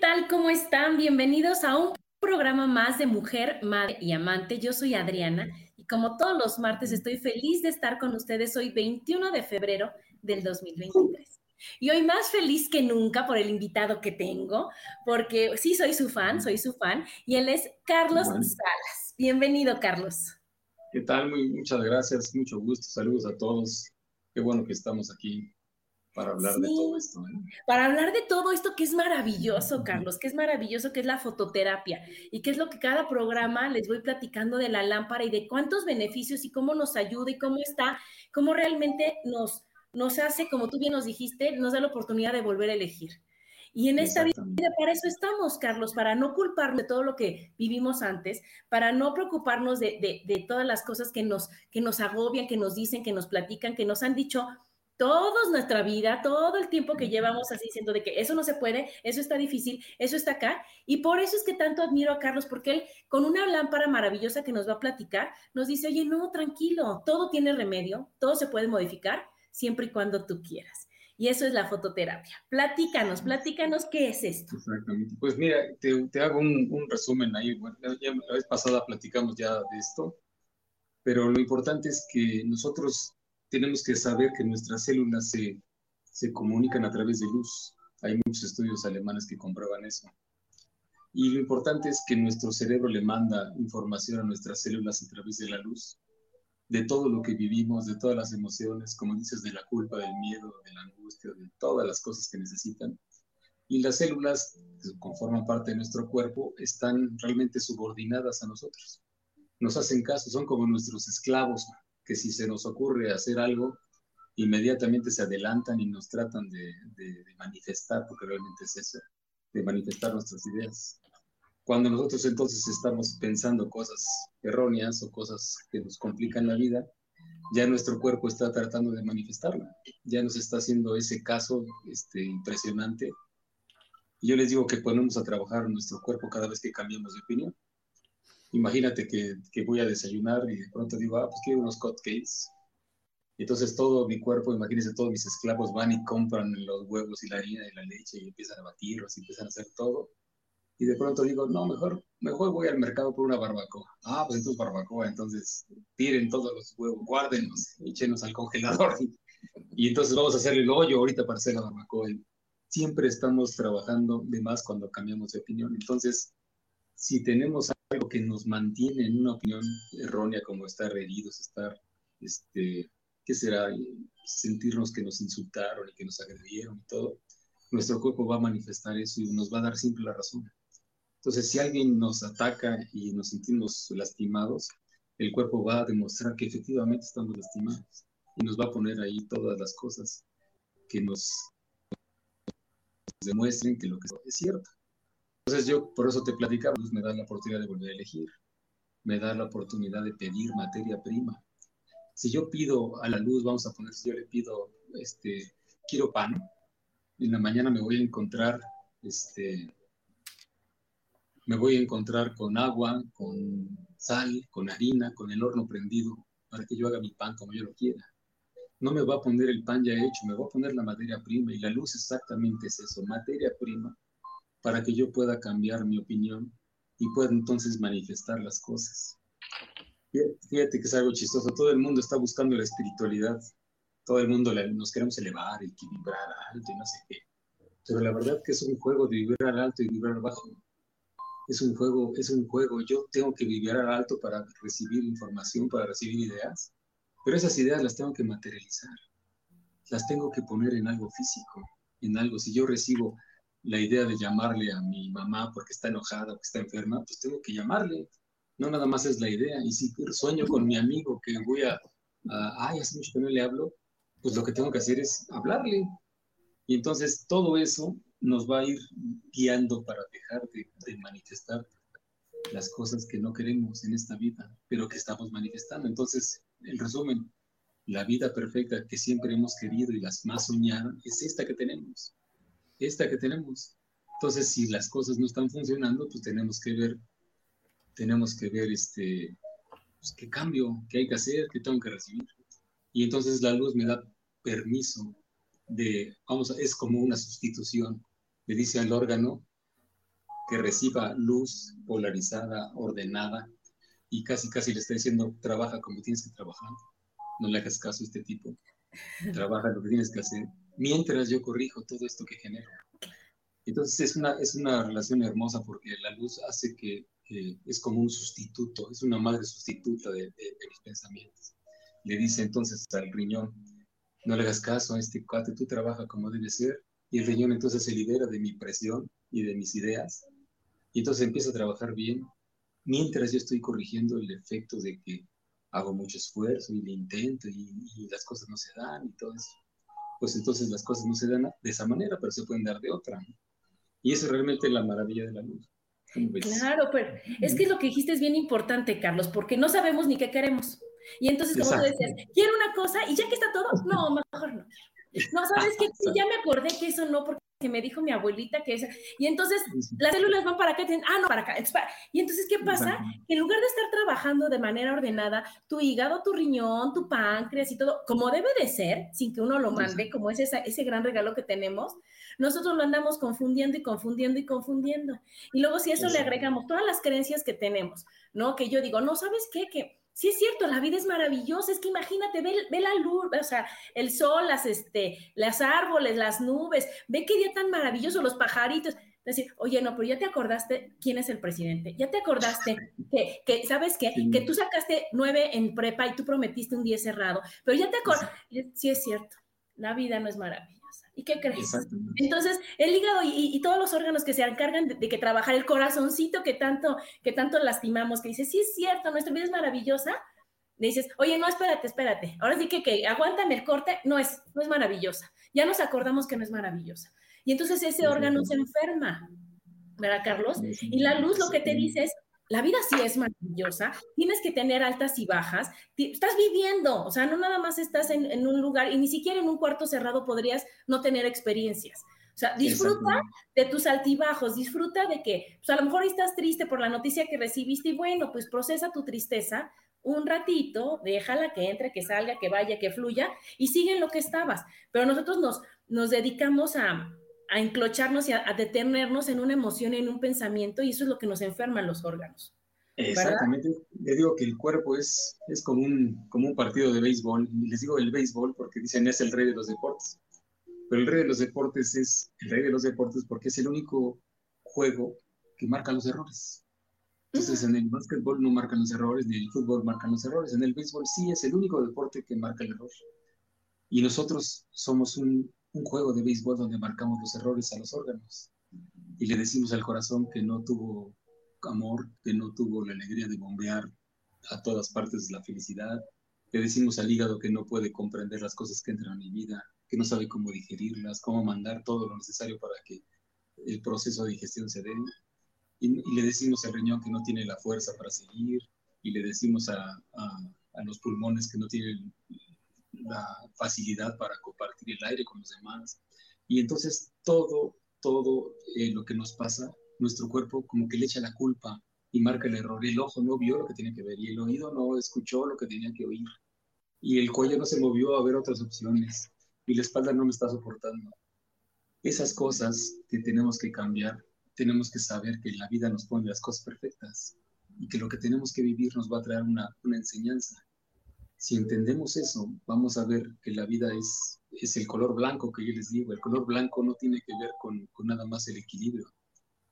Tal? ¿Cómo están? Bienvenidos a un programa más de Mujer, Madre y Amante. Yo soy Adriana y como todos los martes estoy feliz de estar con ustedes hoy 21 de febrero del 2023. Y hoy más feliz que nunca por el invitado que tengo, porque sí soy su fan, soy su fan, y él es Carlos Salas. Bienvenido, Carlos. ¿Qué tal? Muy, muchas gracias, mucho gusto. Saludos a todos. Qué bueno que estamos aquí para hablar de todo esto. ¿eh? Para hablar de todo esto que es maravilloso, Carlos, que es maravilloso, que es la fototerapia y que es lo que cada programa les voy platicando de la lámpara y de cuántos beneficios y cómo nos ayuda y cómo está, cómo realmente nos, nos hace, como tú bien nos dijiste, nos da la oportunidad de volver a elegir. Y en esta vida para eso estamos, Carlos, para no culparnos de todo lo que vivimos antes, para no preocuparnos de, de, de todas las cosas que nos, que nos agobian, que nos dicen, que nos platican, que nos han dicho todos nuestra vida, todo el tiempo que llevamos así diciendo de que eso no se puede, eso está difícil, eso está acá. Y por eso es que tanto admiro a Carlos, porque él con una lámpara maravillosa que nos va a platicar, nos dice, oye, no, tranquilo, todo tiene remedio, todo se puede modificar siempre y cuando tú quieras. Y eso es la fototerapia. Platícanos, platícanos qué es esto. Exactamente. Pues mira, te, hago un, resumen ahí. Bueno, ya la vez pasada platicamos ya de esto, pero lo importante es que nosotros tenemos que saber que nuestras células se, se comunican a través de luz. Hay muchos estudios alemanes que comprueban eso. Y lo importante es que nuestro cerebro le manda información a nuestras células a través de la luz, de todo lo que vivimos, de todas las emociones, como dices, de la culpa, del miedo, de la angustia, de todas las cosas que necesitan. Y las células, que conforman parte de nuestro cuerpo, están realmente subordinadas a nosotros. Nos hacen caso, son como nuestros esclavos que si se nos ocurre hacer algo, inmediatamente se adelantan y nos tratan de, manifestar, porque realmente es eso, de manifestar nuestras ideas. Cuando nosotros entonces estamos pensando cosas erróneas o cosas que nos complican la vida, ya nuestro cuerpo está tratando de manifestarla, ya nos está haciendo ese caso este, impresionante. yo les digo que ponemos a trabajar nuestro cuerpo cada vez que cambiamos de opinión. Imagínate que, que, voy a desayunar y de pronto digo, ah, pues quiero unos cupcakes. Y entonces todo mi cuerpo, imagínense, todos mis esclavos van y compran los huevos y la harina y la leche y empiezan a batirlos y empiezan a hacer todo. Y de pronto digo, no, mejor, mejor voy al mercado por una barbacoa. Ah, pues entonces barbacoa, entonces tiren todos los huevos, guárdenlos, échenos al congelador. Y entonces vamos a hacer el hoyo ahorita para hacer la barbacoa. Siempre estamos trabajando de más cuando cambiamos de opinión. Entonces, si tenemos algo que nos mantiene en una opinión errónea como estar heridos, estar, este, ¿qué será? Sentirnos que nos insultaron y que nos agredieron y todo, nuestro cuerpo va a manifestar eso y nos va a dar siempre la razón. Entonces, si alguien nos ataca y nos sentimos lastimados, el cuerpo va a demostrar que efectivamente estamos lastimados y nos va a poner ahí todas las cosas que nos demuestren que lo que es cierto. Entonces yo por eso te platicaba, pues, me da la oportunidad de volver a elegir, me da la oportunidad de pedir materia prima. Si yo pido a la luz, vamos a poner, si yo le pido, este, quiero pan, en la mañana me voy a encontrar, este, me voy a encontrar con agua, con sal, con harina, con el horno prendido, para que yo haga mi pan como yo lo quiera. no me va a poner el pan ya hecho, me va a poner la materia prima y la luz exactamente es eso, materia prima, para que yo pueda cambiar mi opinión y pueda entonces manifestar las cosas. Fíjate que es algo chistoso, todo el mundo está buscando la espiritualidad, todo el mundo nos queremos elevar y vibrar alto y no sé qué, pero la verdad que es un juego de vibrar alto y vibrar bajo. Es un juego, es un juego. Yo tengo que vibrar alto para recibir información, para recibir ideas, pero esas ideas las tengo que materializar, las tengo que poner en algo físico, en algo. Si yo recibo la idea de llamarle a mi mamá porque está enojada, porque está enferma, pues tengo que llamarle. No nada más es la idea. Y si sueño con mi amigo que voy a, ay, hace mucho que no le hablo, pues lo que tengo que hacer es hablarle. Y entonces todo eso nos va a ir guiando para dejar de manifestar las cosas que no queremos en esta vida, pero que estamos manifestando. Entonces, el resumen, la vida perfecta que siempre hemos querido y las más soñadas es esta que tenemos, esta que tenemos. Entonces, si las cosas no están funcionando, pues tenemos que ver, tenemos que ver este, pues, qué cambio, qué hay que hacer, qué tengo que recibir. Y entonces la luz me da permiso de, vamos, es como una sustitución. Le dice al órgano que reciba luz polarizada, ordenada, y casi, casi le está diciendo, trabaja como tienes que trabajar, no le hagas caso a este tipo, trabaja lo que tienes que hacer, mientras yo corrijo todo esto que genero. Entonces es una, es una relación hermosa porque la luz hace que es como un sustituto, es una madre sustituta de, de, los pensamientos. Le dice entonces al riñón, no le hagas caso a este cuate, tú trabaja como debe ser, y el riñón entonces se libera de mi presión y de mis ideas, y entonces empieza a trabajar bien, mientras yo estoy corrigiendo el efecto de que hago mucho esfuerzo y le intento y, las cosas no se dan y todo eso. Pues entonces las cosas no se dan de esa manera, pero se pueden dar de otra. Y eso es realmente la maravilla de la luz. Claro, pero es que lo que dijiste es bien importante, Carlos, porque no sabemos ni qué queremos. Y entonces, como tú decías, quiero una cosa y ya que está todo, no, mejor no. No, ¿sabes qué? ya me acordé que eso no, porque que me dijo mi abuelita que es, y entonces las células van para acá, y ah, no, para acá, y entonces, ¿qué pasa? Que en lugar de estar trabajando de manera ordenada, tu hígado, tu riñón, tu páncreas y todo, como debe de ser, sin que uno lo mande, como es ese gran regalo que tenemos, nosotros lo andamos confundiendo y confundiendo y confundiendo. Y luego si eso le agregamos todas las creencias que tenemos, ¿no? Que yo digo, no, ¿sabes qué? Que Sí es cierto, la vida es maravillosa, es que imagínate, ve, la luz, o sea, el sol, las, este, las árboles, las nubes, ve qué día tan maravilloso, los pajaritos. Decir, oye, no, pero ya te acordaste quién es el presidente, ya te acordaste que, que ¿sabes qué? Que tú sacaste nueve en prepa y tú prometiste un día cerrado, pero ya te acordaste, sí es cierto, la vida no es maravillosa. ¿Y qué crees? Entonces, el hígado y, todos los órganos que se encargan de, que trabajar el corazoncito que tanto, que tanto lastimamos, que dice, sí es cierto, nuestra vida es maravillosa, le dices, oye, no, espérate, espérate, ahora sí que, que aguántame el corte, no es, no es maravillosa. Ya nos acordamos que no es maravillosa. Y entonces ese órgano se enferma, ¿verdad, Carlos? Y la luz lo que te dice es, la vida sí es maravillosa, tienes que tener altas y bajas, estás viviendo, o sea, no nada más estás en, un lugar y ni siquiera en un cuarto cerrado podrías no tener experiencias. O sea, disfruta de tus altibajos, disfruta de que, pues a lo mejor estás triste por la noticia que recibiste y bueno, pues procesa tu tristeza un ratito, déjala que entre, que salga, que vaya, que fluya y sigue en lo que estabas. Pero nosotros nos, nos dedicamos a, a enclocharnos y a, detenernos en una emoción, en un pensamiento, y eso es lo que nos enferma los órganos. Exactamente. Le digo que el cuerpo es, es como, un, como un partido de béisbol. Les digo el béisbol porque dicen es el rey de los deportes. Pero el rey de los deportes es el rey de los deportes porque es el único juego que marca los errores. Entonces, en el básquetbol no marcan los errores, ni en el fútbol marcan los errores. En el béisbol sí es el único deporte que marca el error. Y nosotros somos un, un juego de béisbol donde marcamos los errores a los órganos y le decimos al corazón que no tuvo amor, que no tuvo la alegría de bombear a todas partes la felicidad. Le decimos al hígado que no puede comprender las cosas que entran a mi vida, que no sabe cómo digerirlas, cómo mandar todo lo necesario para que el proceso de digestión se dé. Y, le decimos al riñón que no tiene la fuerza para seguir, y le decimos a los pulmones que no tienen la facilidad para compartir el aire con los demás. Y entonces todo, todo eh, lo que nos pasa, nuestro cuerpo como que le echa la culpa y marca el error. El ojo no vio lo que tenía que ver y el oído no escuchó lo que tenía que oír. y el cuello no se movió a ver otras opciones y la espalda no me está soportando. Esas cosas que tenemos que cambiar, tenemos que saber que la vida nos pone las cosas perfectas y que lo que tenemos que vivir nos va a traer una, una enseñanza. Si entendemos eso, vamos a ver que la vida es, es el color blanco que yo les digo. El color blanco no tiene que ver con, con nada más el equilibrio.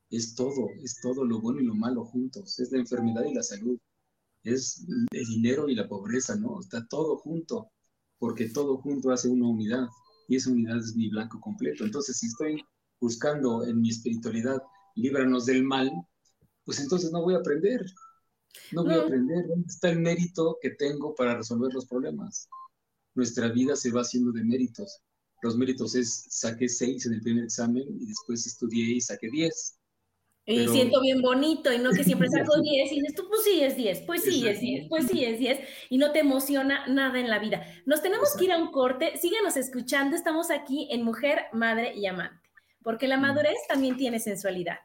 Es todo, es todo lo bueno y lo malo juntos. Es la enfermedad y la salud es el dinero y la pobreza, ¿no? Está todo junto, porque todo junto hace una unidad y esa unidad es mi blanco completo. Entonces, si estoy buscando en mi espiritualidad, líbranos del mal, pues entonces no voy a aprender. No voy a aprender dónde está el mérito que tengo para resolver los problemas. Nuestra vida se va haciendo de méritos. Los méritos es, saqué seis en el primer examen y después estudié y saqué diez. Y siento bien bonito, y no que siempre saco 10 y dices tú, pues sí es 10, pues sí es 10, pues sí es 10, y no te emociona nada en la vida. Nos tenemos que ir a un corte, síganos escuchando, estamos aquí en Mujer, Madre y Amante, porque la madurez también tiene sensualidad.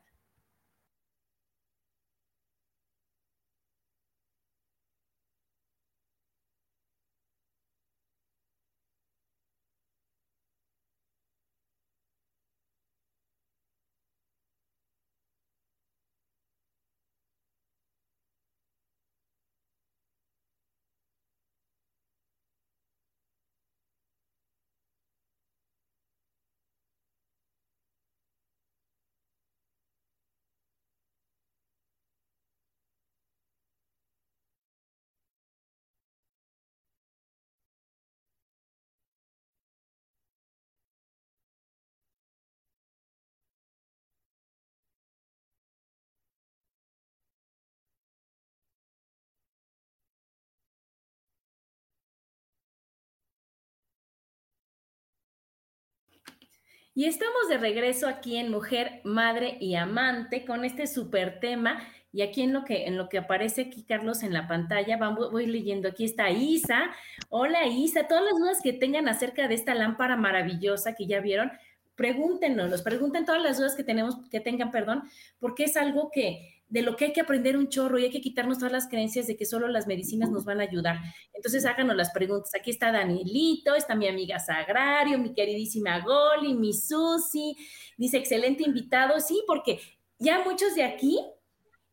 Y estamos de regreso aquí en Mujer, Madre y Amante con este súper tema. Y aquí en lo que en lo que aparece aquí, Carlos, en la pantalla, vamos, voy leyendo. Aquí está Isa. Hola, Isa. Todas las dudas que tengan acerca de esta lámpara maravillosa que ya vieron, pregúntenos, pregunten todas las dudas que tenemos, que tengan, perdón, porque es algo que de lo que hay que aprender un chorro y hay que quitarnos todas las creencias de que solo las medicinas nos van a ayudar. Entonces háganos las preguntas. Aquí está Danielito, está mi amiga Sagrario, mi queridísima Goli, mi Susi. Dice, excelente invitado. Sí, porque ya muchos de aquí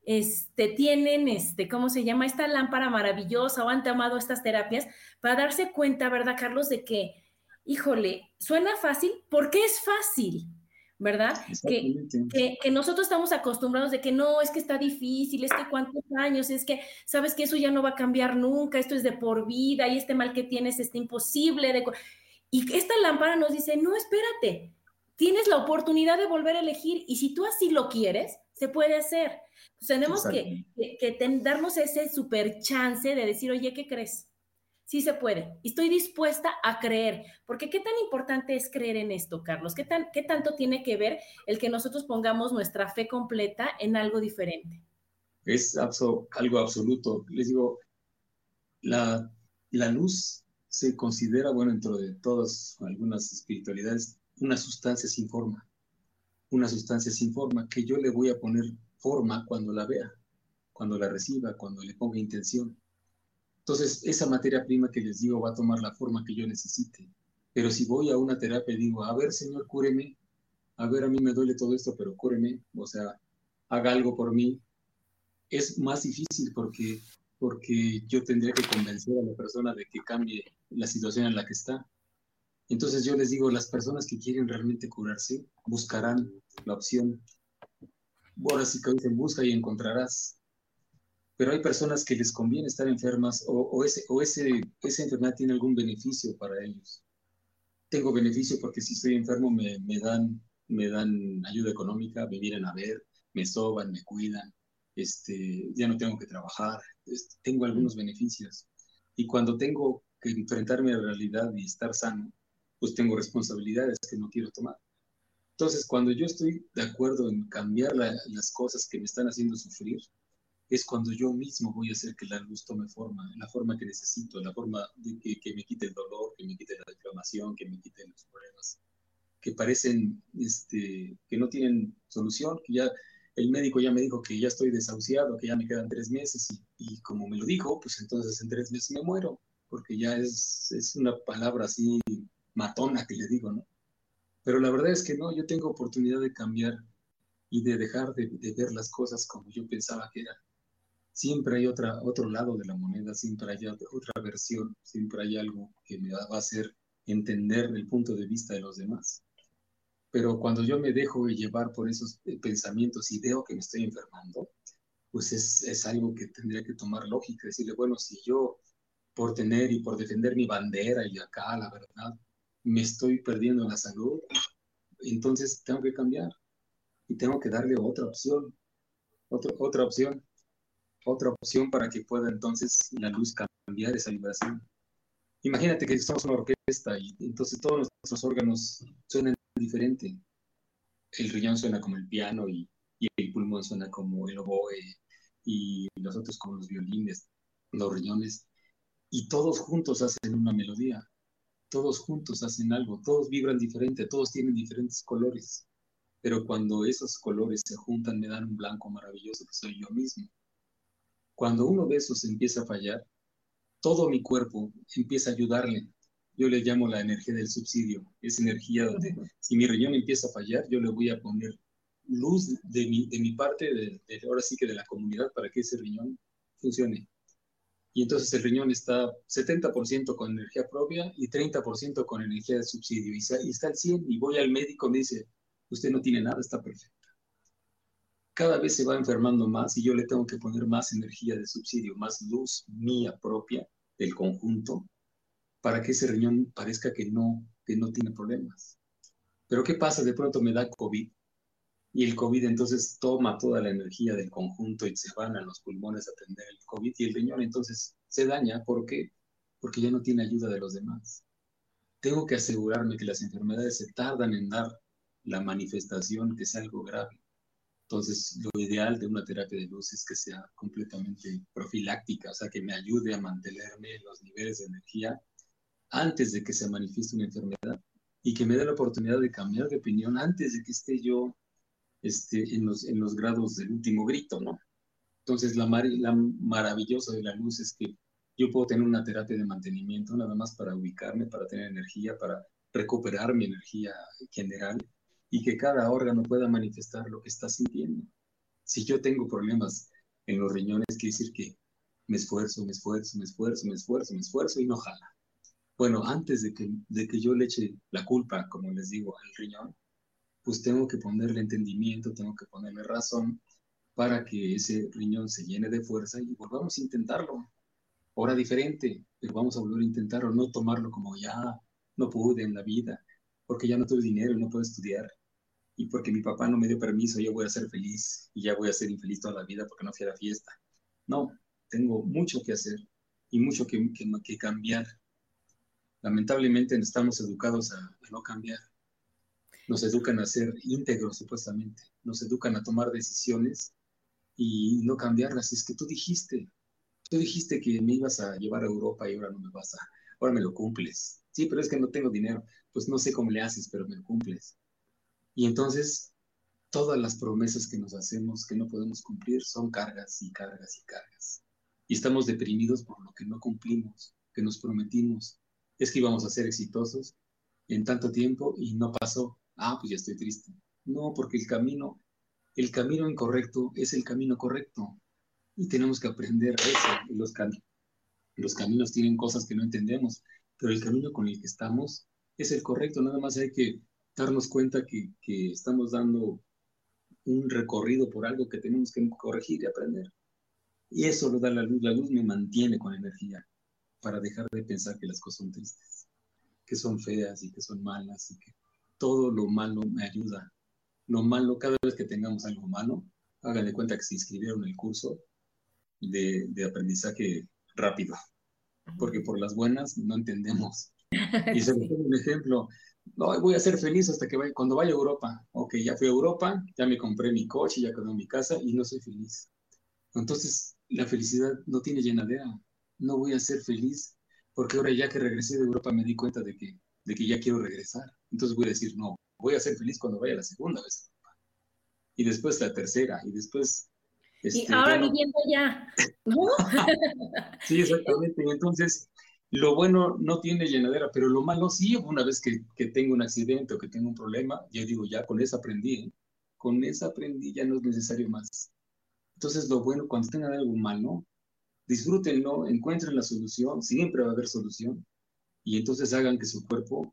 este, tienen, este, ¿cómo se llama? Esta lámpara maravillosa o han tomado estas terapias para darse cuenta, ¿verdad, Carlos? De que, híjole, suena fácil porque es fácil ¿verdad? Que, que, nosotros estamos acostumbrados de que no, es que está difícil, es que cuántos años, es que sabes que eso ya no va a cambiar nunca, esto es de por vida y este mal que tienes está imposible. De... Y esta lámpara nos dice, no, espérate, tienes la oportunidad de volver a elegir y si tú así lo quieres, se puede hacer. tenemos que, que, darnos ese super chance de decir, oye, ¿qué crees? Sí se puede. Y estoy dispuesta a creer, porque qué tan importante es creer en esto, Carlos? ¿Qué, tan, qué tanto tiene que ver el que nosotros pongamos nuestra fe completa en algo diferente? Es algo absoluto. Les digo, la, la luz se considera, bueno, dentro de todas algunas espiritualidades, una sustancia sin forma. Una sustancia sin forma que yo le voy a poner forma cuando la vea, cuando la reciba, cuando le ponga intención. Entonces, esa materia prima que les digo va a tomar la forma que yo necesite. Pero si voy a una terapia y digo, a ver, Señor, cúreme, a ver, a mí me duele todo esto, pero cúreme, o sea, haga algo por mí, es más difícil porque, porque yo tendría que convencer a la persona de que cambie la situación en la que está. Entonces yo les digo, las personas que quieren realmente curarse buscarán la opción. Ahora sí que dicen, busca y encontrarás pero hay personas que les conviene estar enfermas o, ese, o ese, esa enfermedad tiene algún beneficio para ellos. Tengo beneficio porque si estoy enfermo me, me, dan, me dan ayuda económica, me vienen a ver, me soban, me cuidan, este, ya no tengo que trabajar, este, tengo algunos beneficios. Y cuando tengo que enfrentarme a la realidad y estar sano, pues tengo responsabilidades que no quiero tomar. Entonces, cuando yo estoy de acuerdo en cambiar las cosas que me están haciendo sufrir, es cuando yo mismo voy a hacer que la luz tome forma, la forma que necesito, la forma de que, me quite el dolor, que me quite la inflamación, que me quite los problemas que parecen, este, que no tienen solución, que ya el médico ya me dijo que ya estoy desahuciado, que ya me quedan tres meses y, como me lo dijo, pues entonces en tres meses me muero. porque ya es, es una palabra así matona que le digo, ¿no? Pero la verdad es que no, yo tengo oportunidad de cambiar y de dejar de, ver las cosas como yo pensaba que eran. Siempre hay otra, otro lado de la moneda, siempre hay otra versión, siempre hay algo que me va a hacer entender el punto de vista de los demás. Pero cuando yo me dejo llevar por esos eh, pensamientos y veo que me estoy enfermando, pues es, es algo que tendría que tomar lógica, decirle, bueno, si yo por tener y por defender mi bandera y acá, la verdad, me estoy perdiendo la salud, entonces tengo que cambiar y tengo que darle otra opción, otra, otra opción, otra opción para que pueda entonces la luz cambiar esa vibración. Imagínate que en una orquesta y entonces todos nuestros órganos suenan diferente. El riñón suena como el piano y, y el pulmón suena como el oboe y los otros como los violines, los riñones. Y todos juntos hacen una melodía todos juntos hacen algo, todos vibran diferente, todos tienen diferentes colores, pero cuando esos colores se juntan me dan un blanco maravilloso que soy yo mismo. Cuando uno de esos empieza a fallar, todo mi cuerpo empieza a ayudarle. Yo le llamo la energía del subsidio, es energía donde si mi riñón empieza a fallar, yo le voy a poner luz de mi, de mi parte, de, ahora sí que de la comunidad, para que ese riñón funcione y entonces el riñón está 70% con energía propia y 30% con energía de subsidio. Y, está al 100 y voy al médico y me dice, usted no tiene nada, está perfecto. Cada vez se va enfermando más y yo le tengo que poner más energía de subsidio, más luz mía propia del conjunto para que ese riñón parezca que no, que no tiene problemas. Pero ¿qué pasa? De pronto me da COVID y el COVID entonces toma toda la energía del conjunto y se van a los pulmones a atender el COVID y el riñón entonces se daña. ¿Por qué? Porque ya no tiene ayuda de los demás. Tengo que asegurarme que las enfermedades se tardan en dar la manifestación que sea algo grave. Entonces, lo ideal de una terapia de luz es que sea completamente profiláctica, o sea, que me ayude a mantenerme en los niveles de energía antes de que se manifieste una enfermedad y que me dé la oportunidad de cambiar de opinión antes de que esté yo este, en, los, en los grados del último grito, ¿no? Entonces, la, la maravillosa de la luz es que yo puedo tener una terapia de mantenimiento nada más para ubicarme, para tener energía, para recuperar mi energía general y que cada órgano pueda manifestar lo que está sintiendo. Si yo tengo problemas en los riñones, quiere decir que me esfuerzo, me esfuerzo, me esfuerzo, me esfuerzo, me esfuerzo y no jala. Bueno, antes de que, de que yo le eche la culpa, como les digo, al riñón, pues tengo que ponerle entendimiento, tengo que ponerle razón para que ese riñón se llene de fuerza y volvamos a intentarlo. Hora diferente, pero vamos a volver a intentarlo, no tomarlo como ya no pude en la vida, porque ya no tuve dinero y no puedo estudiar, y porque mi papá no me dio permiso, yo voy a ser feliz y ya voy a ser infeliz toda la vida porque no fui a la fiesta. No, tengo mucho que hacer y mucho que, que, cambiar. Lamentablemente estamos educados a no cambiar nos educan a ser íntegros supuestamente, nos educan a tomar decisiones y no cambiarlas. Es que tú dijiste, tú dijiste que me ibas a llevar a Europa y ahora no me vas a, ahora me lo cumples. Sí, pero es que no tengo dinero, pues no sé cómo le haces, pero me lo cumples. Y entonces todas las promesas que nos hacemos que no podemos cumplir son cargas y cargas y cargas. Y estamos deprimidos por lo que no cumplimos, que nos prometimos. Es que íbamos a ser exitosos en tanto tiempo y no pasó ah, pues ya estoy triste. No, porque el camino, el camino incorrecto es el camino correcto. Y tenemos que aprender eso. Los, los caminos tienen cosas que no entendemos, pero el camino con el que estamos es el correcto. Nada más hay que darnos cuenta que, que estamos dando un recorrido por algo que tenemos que corregir y aprender. Y eso lo da la luz. La luz me mantiene con energía para dejar de pensar que las cosas son tristes, que son feas y que son malas y que todo lo malo me ayuda. Lo malo, cada vez que tengamos algo malo, háganle cuenta que se inscribieron en el curso de, aprendizaje rápido, porque por las buenas no entendemos. Y se me un ejemplo, no, voy a ser feliz hasta que vaya, cuando vaya a Europa. Ok, ya fui a Europa, ya me compré mi coche, ya quedó en mi casa y no soy feliz. Entonces, la felicidad no tiene llenadera. No voy a ser feliz porque ahora ya que regresé de Europa me di cuenta de que de que ya quiero regresar. Entonces voy a decir, no, voy a ser feliz cuando vaya la segunda vez. Y después la tercera, y después... y este, ahora viviendo ya, ¿no? sí, exactamente. Y entonces Lo bueno no tiene llenadera, pero lo malo sí, una vez que, que tengo un accidente o que tengo un problema, yo digo, ya con eso aprendí, ¿eh? con esa aprendí, ya no es necesario más. Entonces, lo bueno, cuando tengan algo malo, disfrútenlo, encuentren la solución, siempre va a haber solución, y entonces hagan que su cuerpo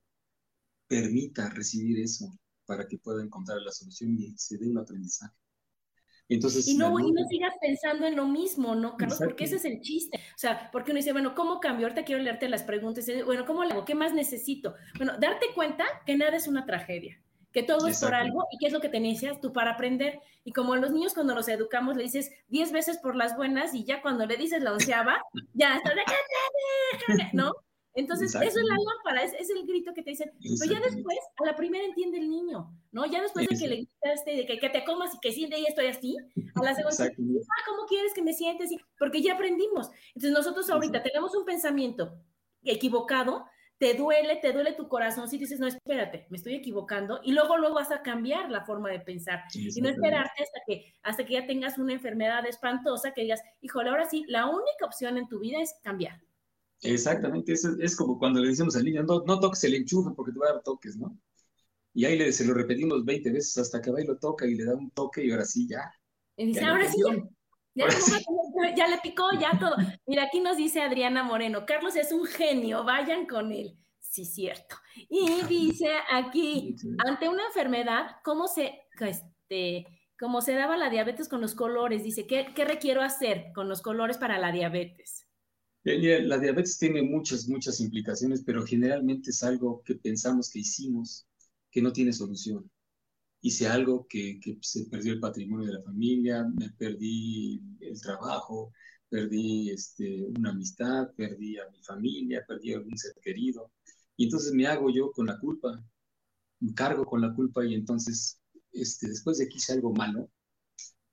permita recibir eso para que pueda encontrar la solución y se dé un aprendizaje. Entonces, y no, y no sigas pensando en lo mismo, ¿no, Carlos? Porque ese es el chiste. O sea, porque uno dice, bueno, ¿cómo cambio? Ahorita quiero leerte las preguntas. Bueno, ¿cómo le hago? ¿Qué más necesito? Bueno, darte cuenta que nada es una tragedia, que todo es por algo y qué es lo que te necesitas tú para aprender. Y como a los niños cuando los educamos le dices diez veces por las buenas y ya cuando le dices la onceava, ya está, ¿no? Entonces, eso es la lámpara, es, es, el grito que te dicen. Pero ya después, a la primera entiende el niño, ¿no? Ya después de que le gritaste, de que, que, te comas y que siente y estoy así, a la segunda, ah, ¿cómo quieres que me sientes? Porque ya aprendimos. Entonces, nosotros ahorita tenemos un pensamiento equivocado, te duele, te duele tu corazón, si dices, no, espérate, me estoy equivocando, y luego luego vas a cambiar la forma de pensar, y no esperarte hasta que, hasta que ya tengas una enfermedad espantosa, que digas, híjole, ahora sí, la única opción en tu vida es cambiar. Exactamente, es, es como cuando le decimos al niño, no, no toques el enchufe porque te va a dar toques, ¿no? Y ahí le, se lo repetimos 20 veces hasta que va y lo toca y le da un toque y ahora sí, ya. Y dice, ahora sí, ya, ya, le picó, ya todo. Mira, aquí nos dice Adriana Moreno, Carlos es un genio, vayan con él. Sí, cierto. Y dice aquí, ante una enfermedad, ¿cómo se, este, cómo se daba la diabetes con los colores? Dice, ¿qué, ¿qué requiero hacer con los colores para la diabetes? La diabetes tiene muchas, muchas implicaciones, pero generalmente es algo que pensamos que hicimos que no tiene solución. Hice algo que, que se perdió el patrimonio de la familia, me perdí el trabajo, perdí este, una amistad, perdí a mi familia, perdí a algún ser querido. Y entonces me hago yo con la culpa, me cargo con la culpa y entonces este, después de que hice algo malo,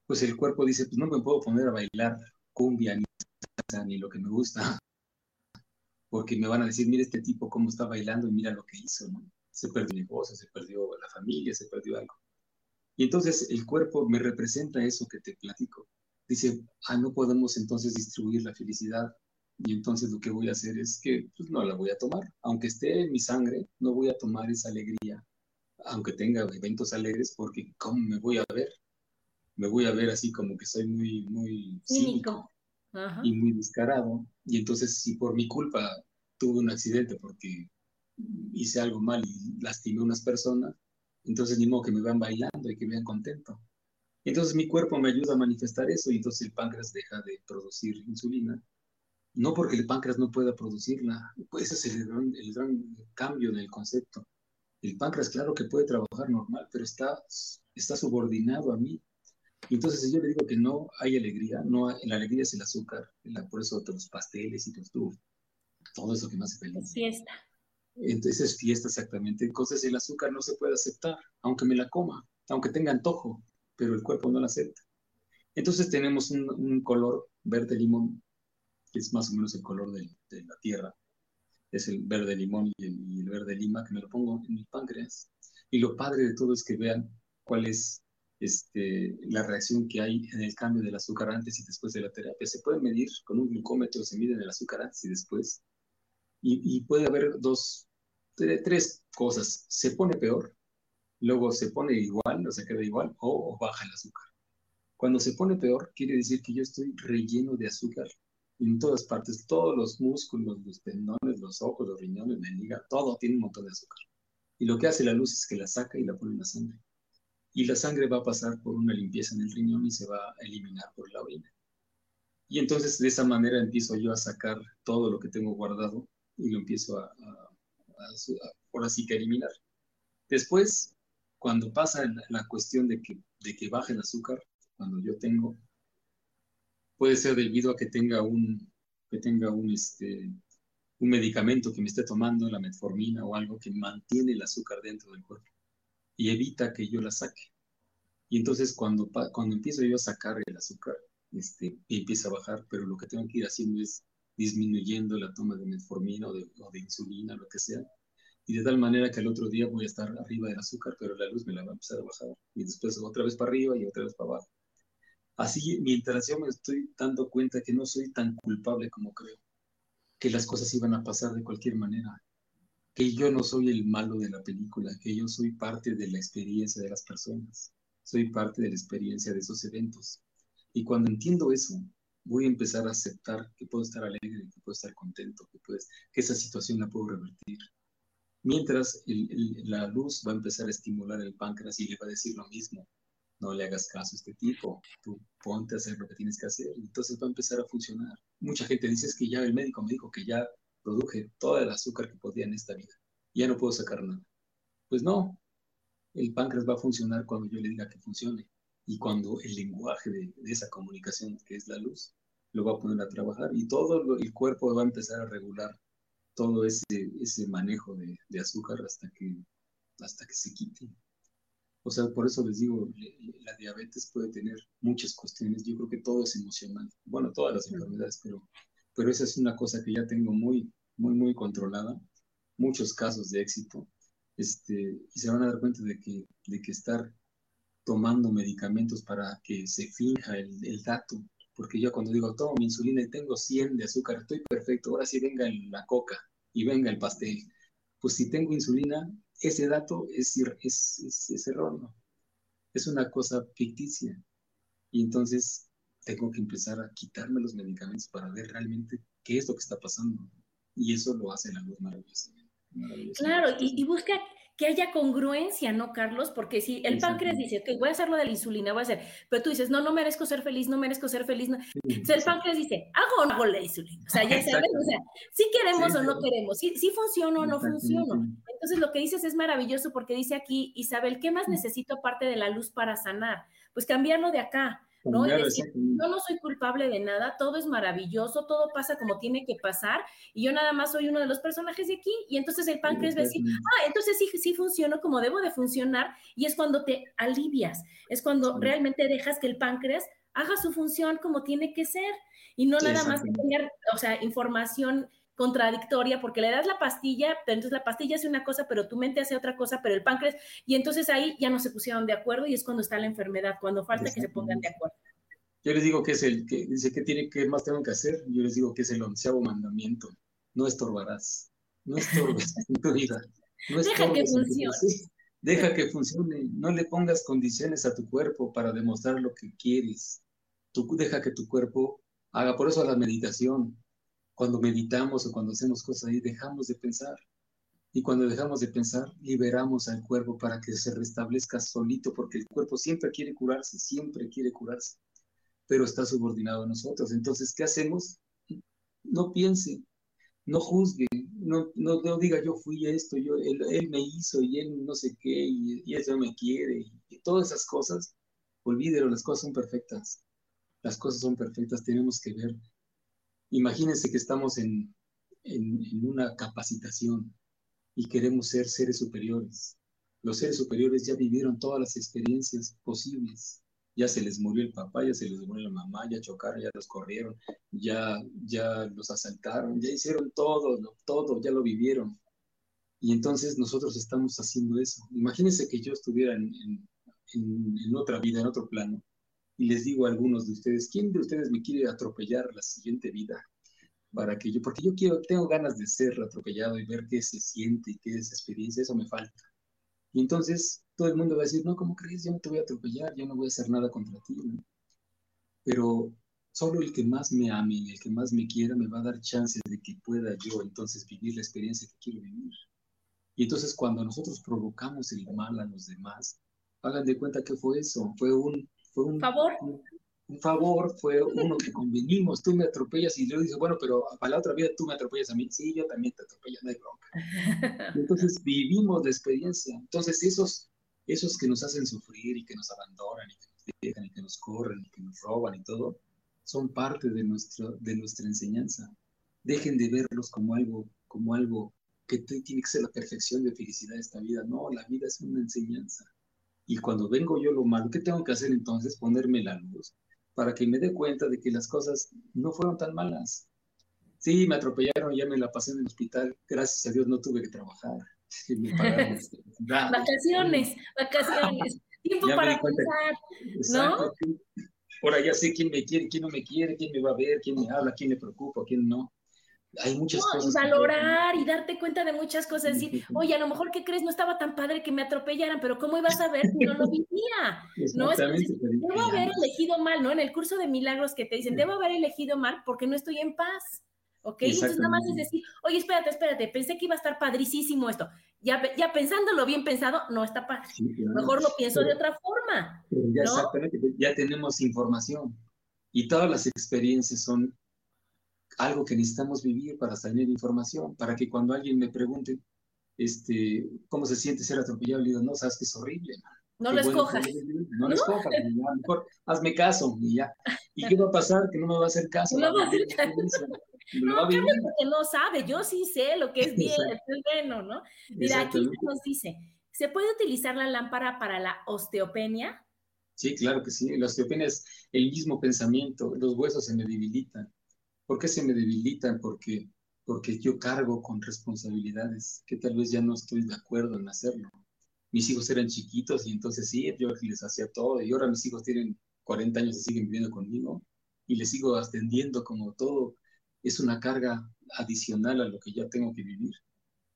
pues el cuerpo dice, pues no me puedo poner a bailar cumbia ni lo que me gusta, porque me van a decir, mira este tipo cómo está bailando y mira lo que hizo, ¿no? Se perdió negocio, se perdió la familia, se perdió algo. Y entonces el cuerpo me representa eso que te platico. Dice, ah, no podemos entonces distribuir la felicidad. Y entonces lo que voy a hacer es que pues, no la voy a tomar. Aunque esté en mi sangre, no voy a tomar esa alegría, aunque tenga eventos alegres, porque ¿cómo me voy a ver? Me voy a ver así como que soy muy, muy cínico y muy descarado. Y entonces, si por mi culpa tuve un accidente porque hice algo mal y lastimé a unas personas, entonces ni modo que me vean bailando y que me vean contento. Entonces mi cuerpo me ayuda a manifestar eso y entonces el páncreas deja de producir insulina. No porque el páncreas no pueda producirla, pues ese es el gran, el gran cambio en el concepto. El páncreas, claro que puede trabajar normal, pero está, está subordinado a mí entonces, si yo le digo que no hay alegría, no la alegría es el azúcar, por eso los pasteles y todo, todo eso que me hace feliz. fiesta. Entonces es fiesta exactamente. Entonces el azúcar no se puede aceptar, aunque me la coma, aunque tenga antojo, pero el cuerpo no la acepta. Entonces tenemos un, color verde limón, que es más o menos el color de, la tierra. Es el verde limón y el, y el verde lima que me lo pongo en mi páncreas. Y lo padre de todo es que vean cuál es este, la reacción que hay en el cambio del azúcar antes y después de la terapia. Se puede medir con un glucómetro, se mide el azúcar antes y después. Y, puede haber dos, tres cosas. Se pone peor, luego se pone igual, o se queda igual, o, baja el azúcar. Cuando se pone peor, quiere decir que yo estoy relleno de azúcar en todas partes, todos los músculos, los tendones, los ojos, los riñones, la liga, todo tiene un montón de azúcar. Y lo que hace la luz es que la saca y la pone en la sangre y la sangre va a pasar por una limpieza en el riñón y se va a eliminar por la orina. Y entonces de esa manera empiezo yo a sacar todo lo que tengo guardado y lo empiezo a, por así que eliminar. Después, cuando pasa la, cuestión de que, de que baje el azúcar, cuando yo tengo, puede ser debido a que tenga un, que tenga un, este, un medicamento que me esté tomando, la metformina o algo que mantiene el azúcar dentro del cuerpo y evita que yo la saque. Y entonces cuando, cuando empiezo yo a sacar el azúcar, este, empieza a bajar, pero lo que tengo que ir haciendo es disminuyendo la toma de metformina o de, o de insulina, lo que sea, y de tal manera que el otro día voy a estar arriba del azúcar, pero la luz me la va a empezar a bajar, y después otra vez para arriba y otra vez para abajo. Así, mientras yo me estoy dando cuenta que no soy tan culpable como creo, que las cosas iban a pasar de cualquier manera, que yo no soy el malo de la película, que yo soy parte de la experiencia de las personas, soy parte de la experiencia de esos eventos. Y cuando entiendo eso, voy a empezar a aceptar que puedo estar alegre, que puedo estar contento, que, que esa situación la puedo revertir. Mientras la luz va a empezar a estimular el páncreas y le va a decir lo mismo, no le hagas caso a este tipo, tú ponte a hacer lo que tienes que hacer, entonces va a empezar a funcionar. Mucha gente dice es que ya el médico me dijo que ya produje todo el azúcar que podía en esta vida, ya no puedo sacar nada. Pues no, el páncreas va a funcionar cuando yo le diga que funcione y cuando el lenguaje de, esa comunicación que es la luz lo va a poner a trabajar y todo el cuerpo va a empezar a regular todo ese, ese manejo de, de azúcar hasta que, hasta que se quite. O sea, por eso les digo, la diabetes puede tener muchas cuestiones. Yo creo que todo es emocional. Bueno, todas las enfermedades, pero, pero esa es una cosa que ya tengo muy, muy, muy controlada. Muchos casos de éxito. Este, y se van a dar cuenta de que, de que estar tomando medicamentos para que se finja el, dato, porque yo cuando digo, tomo mi insulina y tengo 100 de azúcar, estoy perfecto, ahora sí venga la coca y venga el pastel. Pues si tengo insulina, ese dato es, es, es, erróneo, es una cosa ficticia. Y entonces tengo que empezar a quitarme los medicamentos para ver realmente qué es lo que está pasando. Y eso lo hace la luz maravillosa. Claro, y, y, busca que haya congruencia, ¿no, Carlos? Porque si el páncreas dice, ok, voy a hacer lo de la insulina, voy a hacer, pero tú dices, no, no merezco ser feliz, no merezco ser feliz. No. el páncreas dice, hago o no hago la insulina. O sea, ya sabes, o sea, si queremos o no queremos, si, si funciona o no funciona. Entonces, lo que dices es maravilloso porque dice aquí, Isabel, ¿qué más necesito aparte de la luz para sanar? Pues cambiarlo de acá. ¿No? decir, yo no soy culpable de nada, todo es maravilloso, todo pasa como tiene que pasar, y yo nada más soy uno de los personajes de aquí, y entonces el páncreas va a decir, ah, entonces sí, sí funciono como debo de funcionar, y es cuando te alivias, es cuando realmente dejas que el páncreas haga su función como tiene que ser, y no nada más tener, o sea, información contradictoria porque le das la pastilla, pero entonces la pastilla hace una cosa, pero tu mente hace otra cosa, pero el páncreas, y entonces ahí ya no se pusieron de acuerdo y es cuando está la enfermedad, cuando falta que se pongan de acuerdo. Yo les digo que es el que dice que tiene que más tengo que hacer, yo les digo que es el onceavo mandamiento, no estorbarás, no estorbes en tu vida. No Deja que funcione. Deja que funcione, no le pongas condiciones a tu cuerpo para demostrar lo que quieres. Tú deja que tu cuerpo haga, por eso la meditación, cuando meditamos o cuando hacemos cosas ahí, dejamos de pensar. Y cuando dejamos de pensar, liberamos al cuerpo para que se restablezca solito, porque el cuerpo siempre quiere curarse, siempre quiere curarse, pero está subordinado a nosotros. Entonces, ¿qué hacemos? No piense, no juzgue, no, no, diga yo fui esto, yo, él, me hizo y él no sé qué, y, y eso me quiere, y, y todas esas cosas, olvídelo, las cosas son perfectas. Las cosas son perfectas, tenemos que ver Imagínense que estamos en, una capacitación y queremos ser seres superiores. Los seres superiores ya vivieron todas las experiencias posibles. Ya se les murió el papá, ya se les murió la mamá, ya chocaron, ya los corrieron, ya, ya los asaltaron, ya hicieron todo, todo, ya lo vivieron. Y entonces nosotros estamos haciendo eso. Imagínense que yo estuviera en, en otra vida, en otro plano, y les digo a algunos de ustedes, ¿quién de ustedes me quiere atropellar la siguiente vida? Para que yo, porque yo quiero, tengo ganas de ser atropellado y ver qué se siente y qué es experiencia, eso me falta. Y entonces todo el mundo va a decir, no, ¿cómo crees? Yo no te voy a atropellar, yo no voy a hacer nada contra ti. Pero solo el que más me ame y el que más me quiera me va a dar chance de que pueda yo entonces vivir la experiencia que quiero vivir. Y entonces cuando nosotros provocamos el mal a los demás, hagan de cuenta que fue eso, fue un fue un favor. Un, favor, fue uno que convenimos, tú me atropellas y yo dice, bueno, pero para la otra vida tú me atropellas a mí, sí, yo también te atropello, no hay bronca. entonces vivimos la experiencia. Entonces esos, esos que nos hacen sufrir y que nos abandonan y que nos dejan y que nos corren y que nos roban y todo, son parte de, nuestro, de nuestra enseñanza. Dejen de verlos como algo, como algo que tiene que ser la perfección de felicidad de esta vida. No, la vida es una enseñanza. Y cuando vengo yo lo malo, ¿qué tengo que hacer entonces? Ponerme la luz para que me dé cuenta de que las cosas no fueron tan malas. Sí, me atropellaron, ya me la pasé en el hospital, gracias a Dios no tuve que trabajar. vacaciones, vacaciones, tiempo para pensar, ¿no? Ahora ya sé quién me quiere, quién no me quiere, quién me va a ver, quién me habla, quién me preocupa, quién no. Hay muchas cosas. Y valorar y darte cuenta de muchas cosas. Decir, oye, a lo mejor, ¿qué crees? No estaba tan padre que me atropellaran, pero ¿cómo ibas a ver si no lo vivía? ¿No? Debo haber elegido mal, ¿no? En el curso de milagros que te dicen, debo haber elegido mal porque no estoy en paz. ¿Ok? Entonces nada más es decir, oye, espérate, espérate, pensé que iba a estar padricísimo esto. Ya, ya pensándolo bien pensado, no está padre. Mejor lo pienso de otra forma. ya Exactamente, ya tenemos información y todas las experiencias son algo que necesitamos vivir para tener información, para que cuando alguien me pregunte este, cómo se siente ser atropellado, le digo, no, sabes que es horrible. No lo escojas. No lo escojas, mejor hazme caso y ya. ¿Y qué va a pasar? Que no me va a hacer caso. No va a hacer caso. No, no porque no sabe, yo sí sé lo que es bien, es bueno, ¿no? Mira, aquí nos dice, ¿se puede utilizar la lámpara para la osteopenia? Sí, claro que sí. La osteopenia es el mismo pensamiento, los huesos se me debilitan. ¿Por qué se me debilitan? Porque, porque yo cargo con responsabilidades que tal vez ya no estoy de acuerdo en hacerlo. Mis hijos eran chiquitos y entonces sí, yo les hacía todo y ahora mis hijos tienen 40 años y siguen viviendo conmigo y les sigo atendiendo como todo. Es una carga adicional a lo que ya tengo que vivir.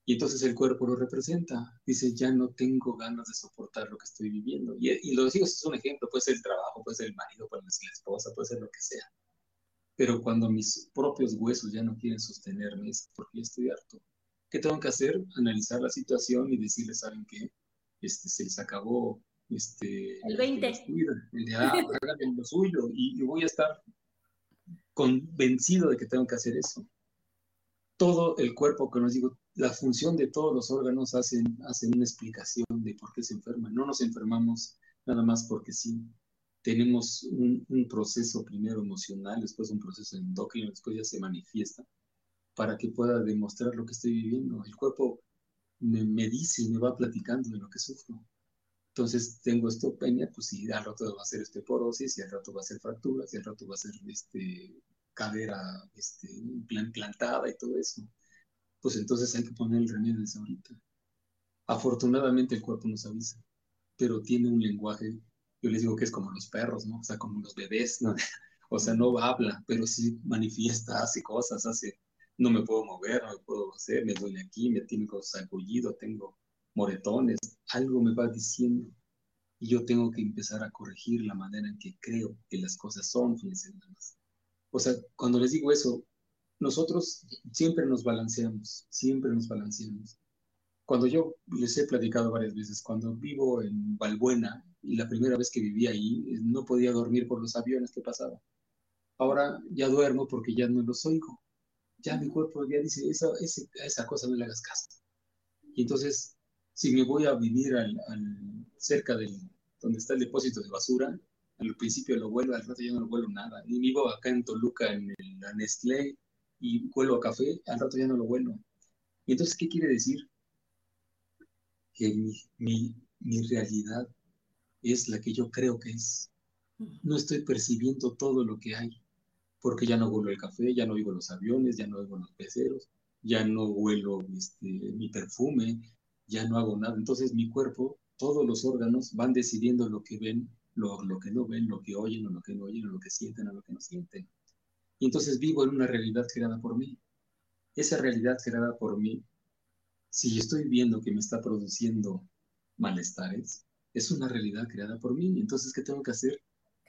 Y entonces el cuerpo lo representa. Dice, ya no tengo ganas de soportar lo que estoy viviendo. Y, y los hijos es un ejemplo, puede ser el trabajo, puede ser el marido, puede ser la esposa, puede ser lo que sea. Pero cuando mis propios huesos ya no quieren sostenerme, es porque ya estoy harto. ¿Qué tengo que hacer? Analizar la situación y decirles, ¿saben qué? Este, se les acabó este, el 20. Ya, hagan lo suyo y, y voy a estar convencido de que tengo que hacer eso. Todo el cuerpo, que nos digo, la función de todos los órganos hacen, hacen una explicación de por qué se enferman. No nos enfermamos nada más porque sí tenemos un, proceso primero emocional, después un proceso endocrino, después ya se manifiesta, para que pueda demostrar lo que estoy viviendo. El cuerpo me, dice y me va platicando de lo que sufro. Entonces tengo osteopenia, pues si al rato va a ser osteoporosis, y al rato va a ser fracturas, y al rato va a ser este, cadera este, implantada y todo eso. Pues entonces hay que poner el remedio desde ahorita. Afortunadamente el cuerpo nos avisa, pero tiene un lenguaje yo les digo que es como los perros, ¿no? O sea, como los bebés, ¿no? O sea, no habla, pero sí manifiesta, hace cosas, hace, no me puedo mover, no me puedo hacer, me duele aquí, me tengo sarpullido, tengo moretones, algo me va diciendo. Y yo tengo que empezar a corregir la manera en que creo que las cosas son, fíjense nada más. O sea, cuando les digo eso, nosotros siempre nos balanceamos, siempre nos balanceamos. Cuando yo les he platicado varias veces, cuando vivo en Balbuena, y la primera vez que vivía ahí eh, no podía dormir por los aviones que pasaban. Ahora ya duermo porque ya no los oigo. Ya mi cuerpo ya dice, esa, esa, cosa no le hagas caso. Y entonces, si me voy a vivir al, cerca del, donde está el depósito de basura, al principio lo vuelo, al rato ya no lo vuelo nada. Y vivo acá en Toluca, en la Nestlé, y vuelo a café, al rato ya no lo vuelo. Y entonces, ¿qué quiere decir? Que mi, mi, mi realidad es la que yo creo que es. No estoy percibiendo todo lo que hay, porque ya no huelo el café, ya no oigo los aviones, ya no oigo los peceros, ya no huelo este, mi perfume, ya no hago nada. Entonces mi cuerpo, todos los órganos van decidiendo lo que ven, lo, lo que no ven, lo que oyen o lo que no oyen, o lo que sienten o lo que no sienten. Y entonces vivo en una realidad creada por mí. Esa realidad creada por mí, si estoy viendo que me está produciendo malestares, es una realidad creada por mí. Entonces, ¿qué tengo que hacer?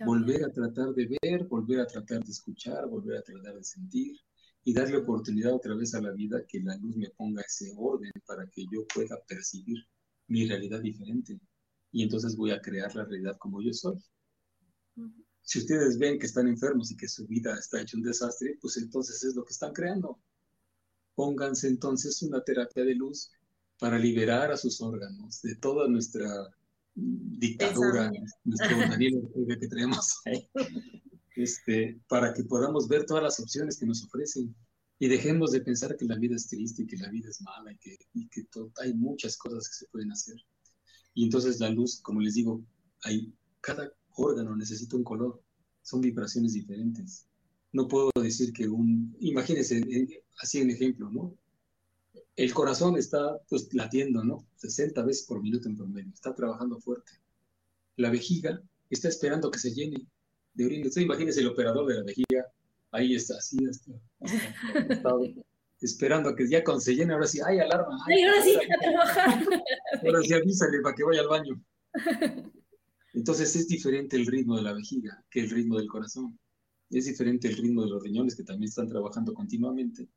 Volver a tratar de ver, volver a tratar de escuchar, volver a tratar de sentir y darle oportunidad otra vez a la vida que la luz me ponga ese orden para que yo pueda percibir mi realidad diferente. Y entonces voy a crear la realidad como yo soy. Si ustedes ven que están enfermos y que su vida está hecho un desastre, pues entonces es lo que están creando. Pónganse entonces una terapia de luz para liberar a sus órganos de toda nuestra dictadura, nuestro que tenemos ahí, este, para que podamos ver todas las opciones que nos ofrecen y dejemos de pensar que la vida es triste y que la vida es mala y que, y que hay muchas cosas que se pueden hacer. Y entonces la luz, como les digo, hay, cada órgano necesita un color, son vibraciones diferentes. No puedo decir que un, imagínense, eh, así en ejemplo, ¿no? el corazón está pues latiendo, ¿no? 60 veces por minuto en promedio, está trabajando fuerte. La vejiga está esperando que se llene de orina. Usted imagínese el operador de la vejiga, ahí está, así está, esperando a que ya cuando se llene, ahora sí, ¡ay, alarma! ¡Ay, ahora sí, a trabajar! Ahora sí, avísale para que vaya al baño. Entonces es diferente el ritmo de la vejiga que el ritmo del corazón. Es diferente el ritmo de los riñones que también están trabajando continuamente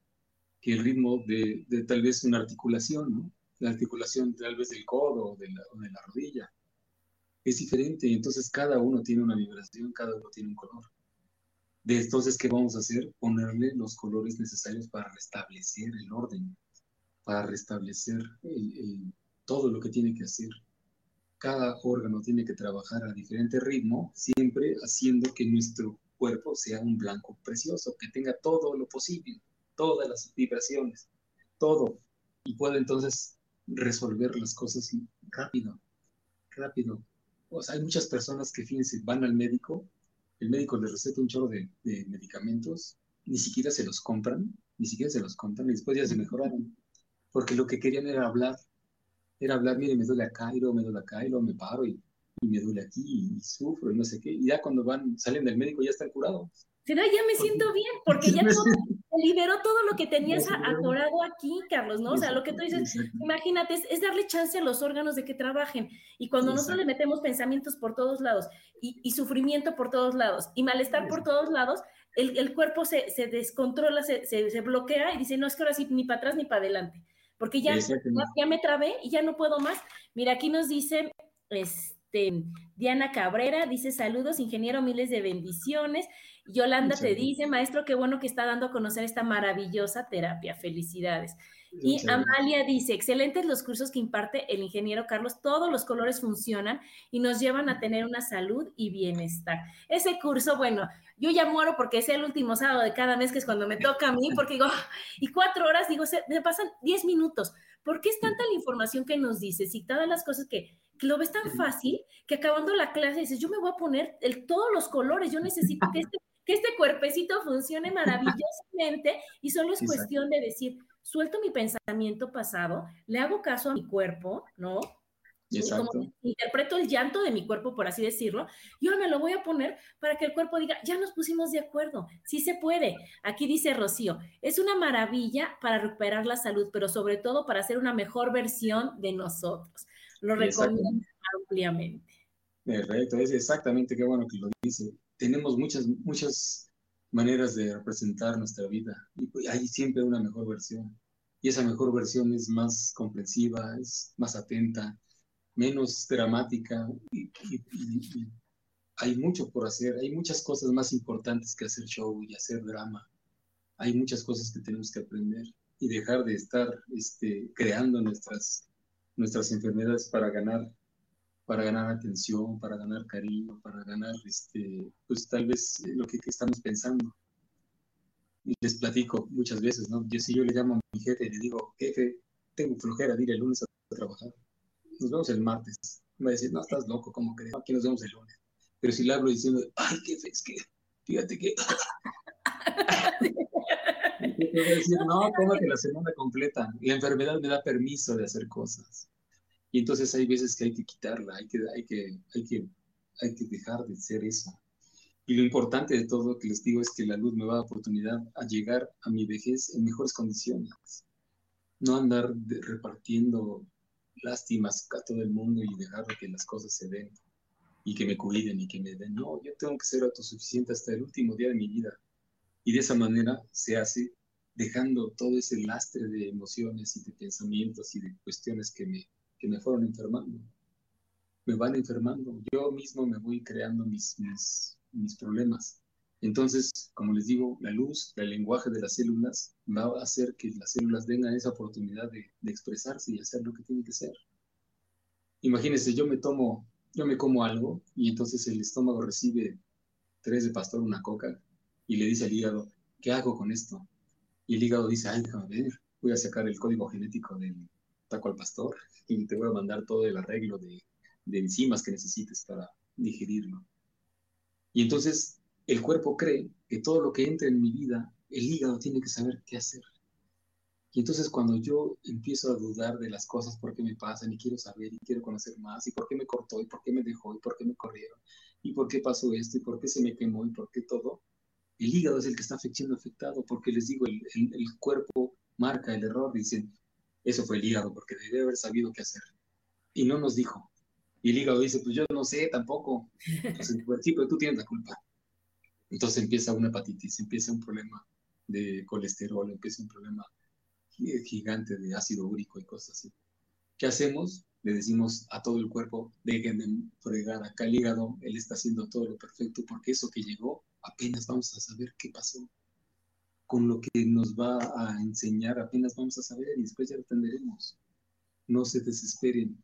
que el ritmo de, tal vez una articulación, ¿no? La articulación tal vez del codo o de la, rodilla. Es diferente, entonces cada uno tiene una vibración, cada uno tiene un color. De entonces, ¿qué vamos a hacer? Ponerle los colores necesarios para restablecer el orden, para restablecer todo lo que tiene que hacer. Cada órgano tiene que trabajar a diferente ritmo, siempre haciendo que nuestro cuerpo sea un blanco precioso, que tenga todo lo posible, todas las vibraciones, todo, y pueda entonces resolver las cosas rápido, rápido. O sea, hay muchas personas que, fíjense, van al médico el médico les receta un chorro de, de, medicamentos, ni siquiera se los compran, ni siquiera se los compran, y después ya se mejoraron, porque lo que querían era hablar, era hablar, mire, me duele acá, y luego me duele acá, y luego me paro, y, y me duele aquí, y sufro, y no sé qué, y ya cuando van, salen del médico ya están curados. Será, ya me siento bien, porque ya todo, liberó todo lo que tenías atorado aquí, Carlos, ¿no? O sea, lo que tú dices, imagínate, es, es, darle chance a los órganos de que trabajen. Y cuando Exacto. nosotros le metemos pensamientos por todos lados y, y sufrimiento por todos lados y malestar por todos lados, el, el cuerpo se, se descontrola, se, se, se, bloquea y dice, no, es que ahora sí, ni para atrás ni para adelante, porque ya me trabé y ya no puedo más. Mira, aquí nos dice, este, Diana Cabrera, dice, saludos, ingeniero, miles de bendiciones. Yolanda te dice, maestro, qué bueno que está dando a conocer esta maravillosa terapia. Felicidades. Y Amalia dice, excelentes los cursos que imparte el ingeniero Carlos, todos los colores funcionan y nos llevan a tener una salud y bienestar. Ese curso, bueno, yo ya muero porque es el último sábado de cada mes, que es cuando me toca a mí, porque digo, y cuatro horas, digo, se, me pasan diez minutos. ¿Por qué es tanta la información que nos dices y todas las cosas que lo ves tan fácil que acabando la clase dices, yo me voy a poner el, todos los colores, yo necesito que este que este cuerpecito funcione maravillosamente y solo es cuestión de decir, suelto mi pensamiento pasado, le hago caso a mi cuerpo, ¿no? Exacto. Como interpreto el llanto de mi cuerpo, por así decirlo, y ahora me lo voy a poner para que el cuerpo diga, ya nos pusimos de acuerdo, sí se puede. Aquí dice Rocío, es una maravilla para recuperar la salud, pero sobre todo para hacer una mejor versión de nosotros. Lo recomiendo ampliamente. Perfecto, es exactamente qué bueno que lo dice tenemos muchas, muchas maneras de representar nuestra vida y pues, hay siempre una mejor versión. Y esa mejor versión es más comprensiva, es más atenta, menos dramática y, y, y, hay mucho por hacer, hay muchas cosas más importantes que hacer show y hacer drama. Hay muchas cosas que tenemos que aprender y dejar de estar este, creando nuestras, nuestras enfermedades para ganar para ganar atención, para ganar cariño, para ganar, este, pues tal vez eh, lo que, que, estamos pensando. Y les platico muchas veces, ¿no? Yo si yo le llamo a mi jefe y le digo, jefe, tengo flojera de ir el lunes a trabajar. Nos vemos el martes. Me va a decir, no, estás loco, ¿cómo crees? Aquí nos vemos el lunes. Pero si le hablo diciendo, ay, jefe, es que, fíjate que... decir, no, tómate la semana completa. La enfermedad me da permiso de hacer cosas. Y entonces hay veces que hay que quitarla, hay que, hay que, hay que, hay que dejar de ser eso. Y lo importante de todo que les digo es que la luz me va a dar oportunidad a llegar a mi vejez en mejores condiciones. No andar de, repartiendo lástimas a todo el mundo y dejar que las cosas se den y que me cuiden y que me den. No, yo tengo que ser autosuficiente hasta el último día de mi vida. Y de esa manera se hace dejando todo ese lastre de emociones y de pensamientos y de cuestiones que me, que me fueron enfermando. Me van enfermando. Yo mismo me voy creando mis, mis, mis problemas. Entonces, como les digo, la luz, el lenguaje de las células va a hacer que las células tengan esa oportunidad de, expresarse y hacer lo que tiene que ser. Imagínense, yo me tomo, yo me como algo y entonces el estómago recibe tres de pastor, una coca, y le dice al hígado, ¿qué hago con esto? Y el hígado dice, ay, déjame ver, voy a sacar el código genético del taco al pastor y te voy a mandar todo el arreglo de, de enzimas que necesites para digerirlo. Y entonces el cuerpo cree que todo lo que entra en mi vida, el hígado tiene que saber qué hacer. Y entonces cuando yo empiezo a dudar de las cosas, por qué me pasan, y quiero saber, y quiero conocer más, y por qué me cortó, y por qué me dejó, y por qué me corrieron, y por qué pasó esto, y por qué se me quemó, y por qué todo, el hígado es el que está siendo afectado, porque les digo, el, cuerpo marca el error, dicen, eso fue el hígado, porque debe haber sabido qué hacer. Y no nos dijo. Y el hígado dice, pues yo no sé tampoco. Entonces, pues, sí, pero tú tienes la culpa. Entonces empieza una hepatitis, empieza un problema de colesterol, empieza un problema gigante de ácido úrico y cosas así. ¿Qué hacemos? Le decimos a todo el cuerpo, dejen de fregar acá el hígado, él está haciendo todo lo perfecto, porque eso que llegó, apenas vamos a saber qué pasó. Con lo que nos va a enseñar, apenas vamos a saber y después ya lo entenderemos. No se desesperen.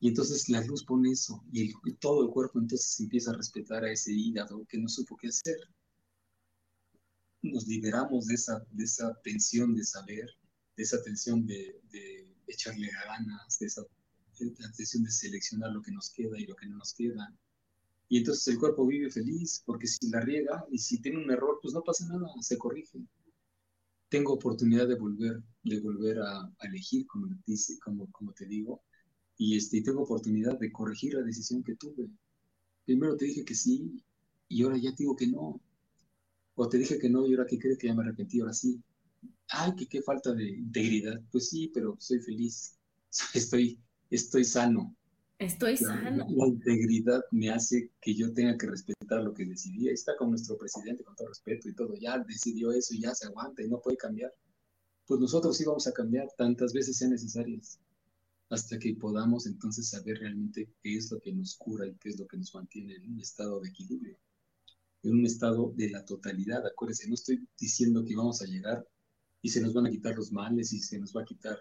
Y entonces la luz pone eso y, todo el cuerpo entonces empieza a respetar a ese hígado que no supo qué hacer. Nos liberamos de esa, de esa tensión de saber, de esa tensión de echarle ganas, de esa tensión de seleccionar lo que nos queda y lo que no nos queda. Y entonces el cuerpo vive feliz porque si la riega y si tiene un error, pues no pasa nada, se corrige. Tengo oportunidad de volver, de volver a, elegir, como, dice, como, como te digo, y este, tengo oportunidad de corregir la decisión que tuve. Primero te dije que sí y ahora ya te digo que no. O te dije que no y ahora que crees que ya me arrepentí, ahora sí. Ay, que qué falta de integridad. Pues sí, pero soy feliz. Estoy, estoy sano. Estoy sano. La, integridad me hace que yo tenga que respetar lo que decidí. Ahí está con nuestro presidente, con todo respeto y todo. Ya decidió eso y ya se aguanta y no puede cambiar. Pues nosotros sí vamos a cambiar tantas veces sean necesarias hasta que podamos entonces saber realmente qué es lo que nos cura y qué es lo que nos mantiene en un estado de equilibrio, en un estado de la totalidad. Acuérdense, no estoy diciendo que vamos a llegar y se nos van a quitar los males y se nos va a quitar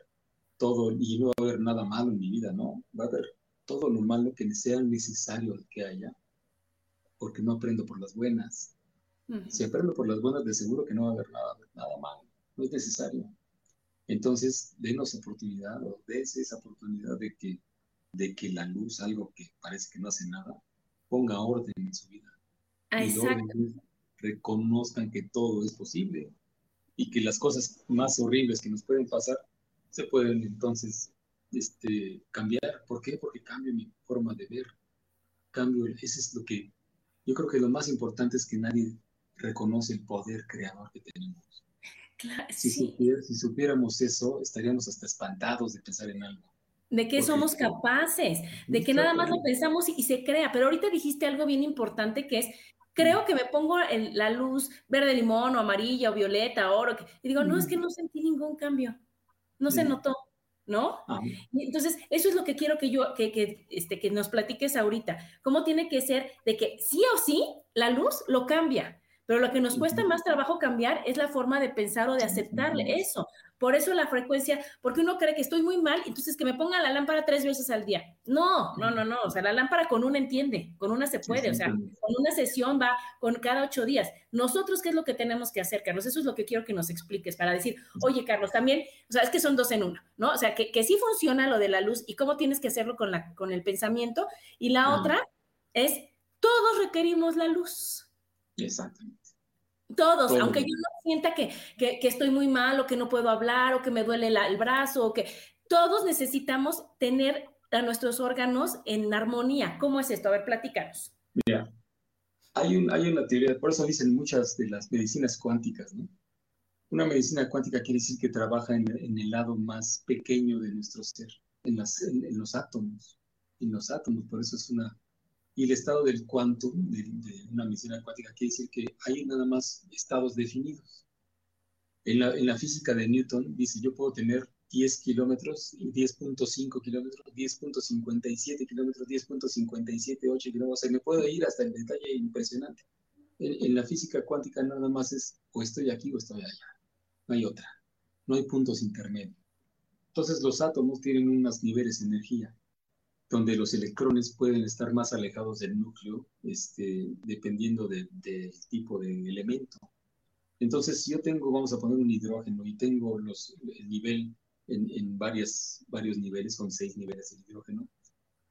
todo y no va a haber nada malo en mi vida, no, va a haber todo lo malo que sea necesario que haya, porque no aprendo por las buenas. Si aprendo por las buenas, de seguro que no va a haber nada, nada malo, no es necesario. Entonces, denos oportunidad o des esa oportunidad de que, de que la luz, algo que parece que no hace nada, ponga orden en su vida. Y reconozcan que todo es posible y que las cosas más horribles que nos pueden pasar se pueden entonces este, cambiar. ¿Por qué? Porque cambio mi forma de ver. Cambio, ese es lo que yo creo que lo más importante es que nadie reconoce el poder creador que tenemos si, supiéramos eso, estaríamos hasta espantados de pensar en algo. De que somos capaces, de que nada más lo pensamos y, se crea. Pero ahorita dijiste algo bien importante que es, creo que me pongo la luz verde limón o amarilla o violeta, oro, y digo, no, es que no sentí ningún cambio, no se notó. ¿No? Ah. Entonces, eso es lo que quiero que yo, que, que, este, que nos platiques ahorita. ¿Cómo tiene que ser de que sí o sí la luz lo cambia? Pero lo que nos cuesta más trabajo cambiar es la forma de pensar o de aceptarle eso. Por eso la frecuencia, porque uno cree que estoy muy mal, entonces que me ponga la lámpara tres veces al día. No, no, no, no. O sea, la lámpara con una entiende, con una se puede. O sea, con una sesión va con cada ocho días. Nosotros, ¿qué es lo que tenemos que hacer, Carlos? Eso es lo que quiero que nos expliques para decir, oye, Carlos, también, o sea, es que son dos en uno, ¿no? O sea, que, que sí funciona lo de la luz y cómo tienes que hacerlo con, la, con el pensamiento. Y la otra es, todos requerimos la luz. Exactamente. Todos, aunque yo no sienta que, que, estoy muy mal o que no puedo hablar o que me duele el brazo o que todos necesitamos tener a nuestros órganos en armonía. ¿Cómo es esto? A ver, platícanos. Mira, hay, un, hay una teoría, por eso dicen muchas de las medicinas cuánticas, ¿no? Una medicina cuántica quiere decir que trabaja en, en el lado más pequeño de nuestro ser, en, las, en los átomos, en los átomos, por eso es una y el estado del quantum, de, una medicina cuántica, quiere decir que hay nada más estados definidos. En la, en la física de Newton dice, yo puedo tener 10 kilómetros, 10.5 kilómetros, 10.57 kilómetros, 10.578 kilómetros, o sea, me puedo ir hasta el detalle impresionante. En, en, la física cuántica nada más es o estoy aquí o estoy allá, no hay otra, no hay puntos intermedios. Entonces los átomos tienen unos niveles de energía donde los electrones pueden estar más alejados del núcleo, este, dependiendo del tipo de elemento. Entonces, si yo tengo, vamos a poner un hidrógeno y tengo los, el nivel en, en varias, varios niveles, con seis niveles de hidrógeno,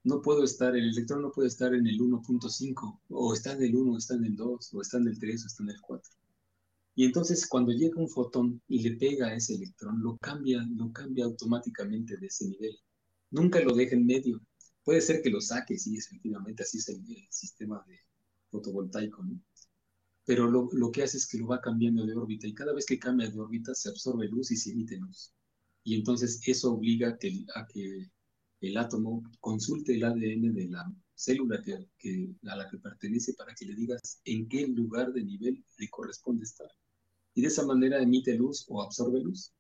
no puedo estar, el electrón no puede estar en el 1.5, o está en el 1, o está en el 2, o está en el 3, o está en el 4. Y entonces cuando llega un fotón y le pega a ese electrón, lo cambia, lo cambia automáticamente de ese nivel. Nunca lo deja en medio. Puede ser que lo saque, sí, efectivamente, así es el, sistema de fotovoltaico, ¿no? pero lo, que hace es que lo va cambiando de órbita y cada vez que cambia de órbita se absorbe luz y se emite luz. Y entonces eso obliga a que, el átomo consulte el ADN de la célula que, a la que pertenece para que le digas en qué lugar de nivel le corresponde estar. Y de esa manera emite luz o absorbe luz.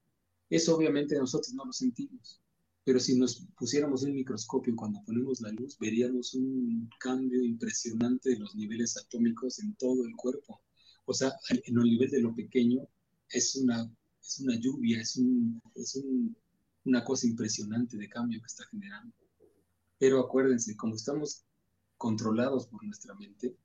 Eso obviamente nosotros no lo sentimos, pero si nos pusiéramos un microscopio cuando ponemos la luz, veríamos un cambio impresionante de los niveles atómicos en todo el cuerpo. O sea, en el nivel de lo pequeño es una, es una lluvia, es, un, es un, una cosa impresionante de cambio que está generando. Pero acuérdense, como estamos controlados por nuestra mente,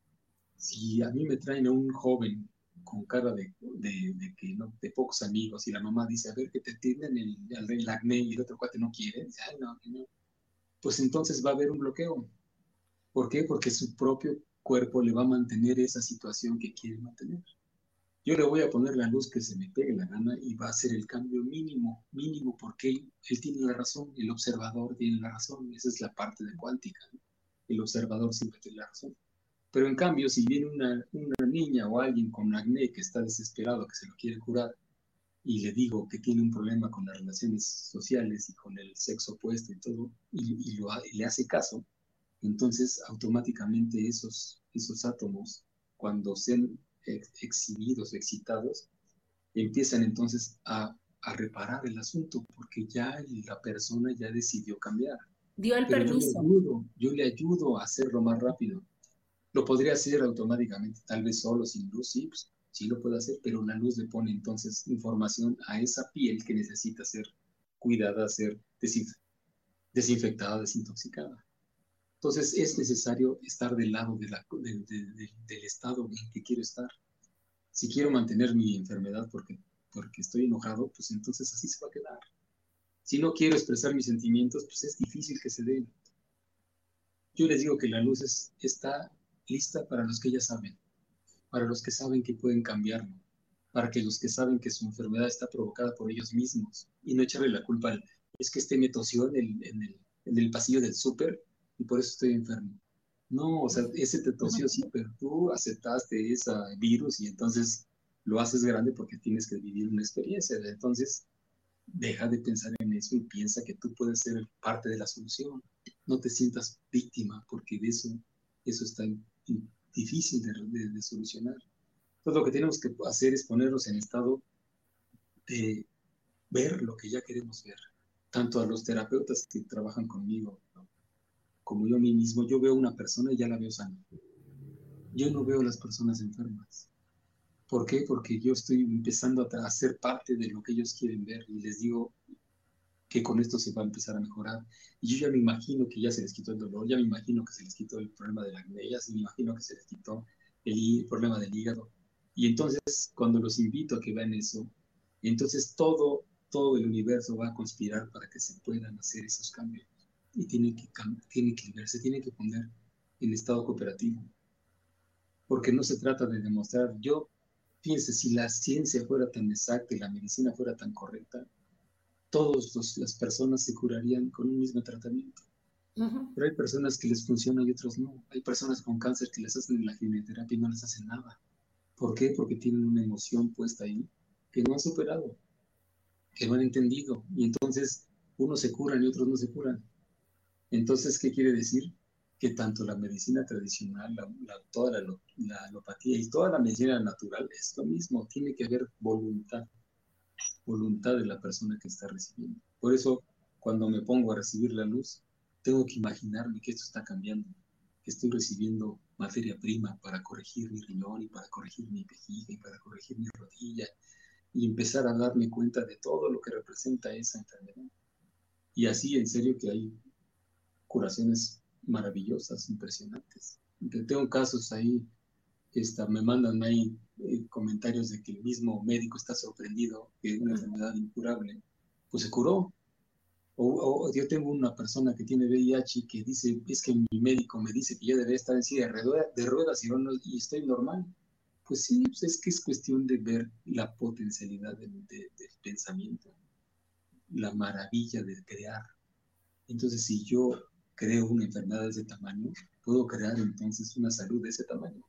si a mí me traen a un joven con cara de, de, que no, de pocos amigos y la mamá dice, a ver, que te tienden el, el, acné y el otro cuate no quiere, Ay, no, no, pues entonces va a haber un bloqueo. ¿Por qué? Porque su propio cuerpo le va a mantener esa situación que quiere mantener. Yo le voy a poner la luz que se me pegue la gana y va a ser el cambio mínimo, mínimo, porque él, él tiene la razón, el observador tiene la razón, esa es la parte de cuántica. El observador siempre tiene la razón. Pero en cambio, si viene una, una niña o alguien con acné que está desesperado, que se lo quiere curar, y le digo que tiene un problema con las relaciones sociales y con el sexo opuesto y todo, y, lo, le hace caso, entonces automáticamente esos, esos átomos, cuando sean exhibidos, excitados, empiezan entonces a, a, reparar el asunto, porque ya la persona ya decidió cambiar. Dio el permiso. Yo le, ayudo, yo le ayudo a hacerlo más rápido. Lo podría hacer automáticamente, tal vez solo, sin luz, sí, pues, sí lo puede hacer, pero la luz le pone entonces información a esa piel que necesita ser cuidada, ser desinfectada, desintoxicada. Entonces es necesario estar del lado de la, del estado en que quiero estar. Si quiero mantener mi enfermedad porque, porque estoy enojado, pues entonces así se va a quedar. Si no quiero expresar mis sentimientos, pues es difícil que se den. Yo les digo que la luz es, está lista para los que ya saben, para los que saben que pueden cambiarlo, para que los que saben que su enfermedad está provocada por ellos mismos y no echarle la culpa al, es que este me tosió en el, en el, en el pasillo del súper y por eso estoy enfermo. No, o sea, ese te tosió sí, pero tú aceptaste ese virus y entonces lo haces grande porque tienes que vivir una experiencia. Entonces, deja de pensar en eso y piensa que tú puedes ser parte de la solución. No te sientas víctima porque de eso, eso está difícil de, solucionar. Entonces lo que tenemos que hacer es ponernos en estado de ver lo que ya queremos ver. Tanto a los terapeutas que trabajan conmigo como yo a mí mismo, yo veo una persona y ya la veo sana. Yo no veo las personas enfermas. ¿Por qué? Porque yo estoy empezando a ser parte de lo que ellos quieren ver y les digo, que con esto se va a empezar a mejorar. Y yo ya me imagino que ya se les quitó el dolor, ya me imagino que se les quitó el problema de la acné, ya me imagino que se les quitó el, problema del hígado. Y entonces, cuando los invito a que vean eso, entonces todo, todo el universo va a conspirar para que se puedan hacer esos cambios. Y tiene que, tiene que verse, tiene que poner en estado cooperativo. Porque no se trata de demostrar, yo, fíjense, si la ciencia fuera tan exacta y la medicina fuera tan correcta, todas las personas se curarían con un mismo tratamiento. Pero hay personas que les funciona y otros no. Hay personas con cáncer que les hacen la quimioterapia y no les hacen nada. ¿Por qué? Porque tienen una emoción puesta ahí que no han superado, que no han entendido. Y entonces unos se curan y otros no se curan. Entonces, ¿qué quiere decir? Que tanto la medicina tradicional, la, toda la, la alopatía y toda la medicina natural es lo mismo. Tiene que haber voluntad voluntad de la persona que está recibiendo. Por eso, cuando me pongo a recibir la luz, tengo que imaginarme que esto está cambiando, que estoy recibiendo materia prima para corregir mi riñón y para corregir mi vejiga y para corregir mi rodilla y empezar a darme cuenta de todo lo que representa esa enfermedad. Y así, en serio, que hay curaciones maravillosas, impresionantes. Tengo casos ahí, esta, me mandan ahí eh, comentarios de que el mismo médico está sorprendido que una enfermedad incurable, pues se curó. O, yo tengo una persona que tiene VIH que dice, es que mi médico me dice que yo debería estar en silla de, ruedas y, y, estoy normal. Pues sí, pues es que es cuestión de ver la potencialidad del pensamiento, la maravilla de crear. Entonces, si yo creo una enfermedad de ese tamaño, puedo crear entonces una salud de ese tamaño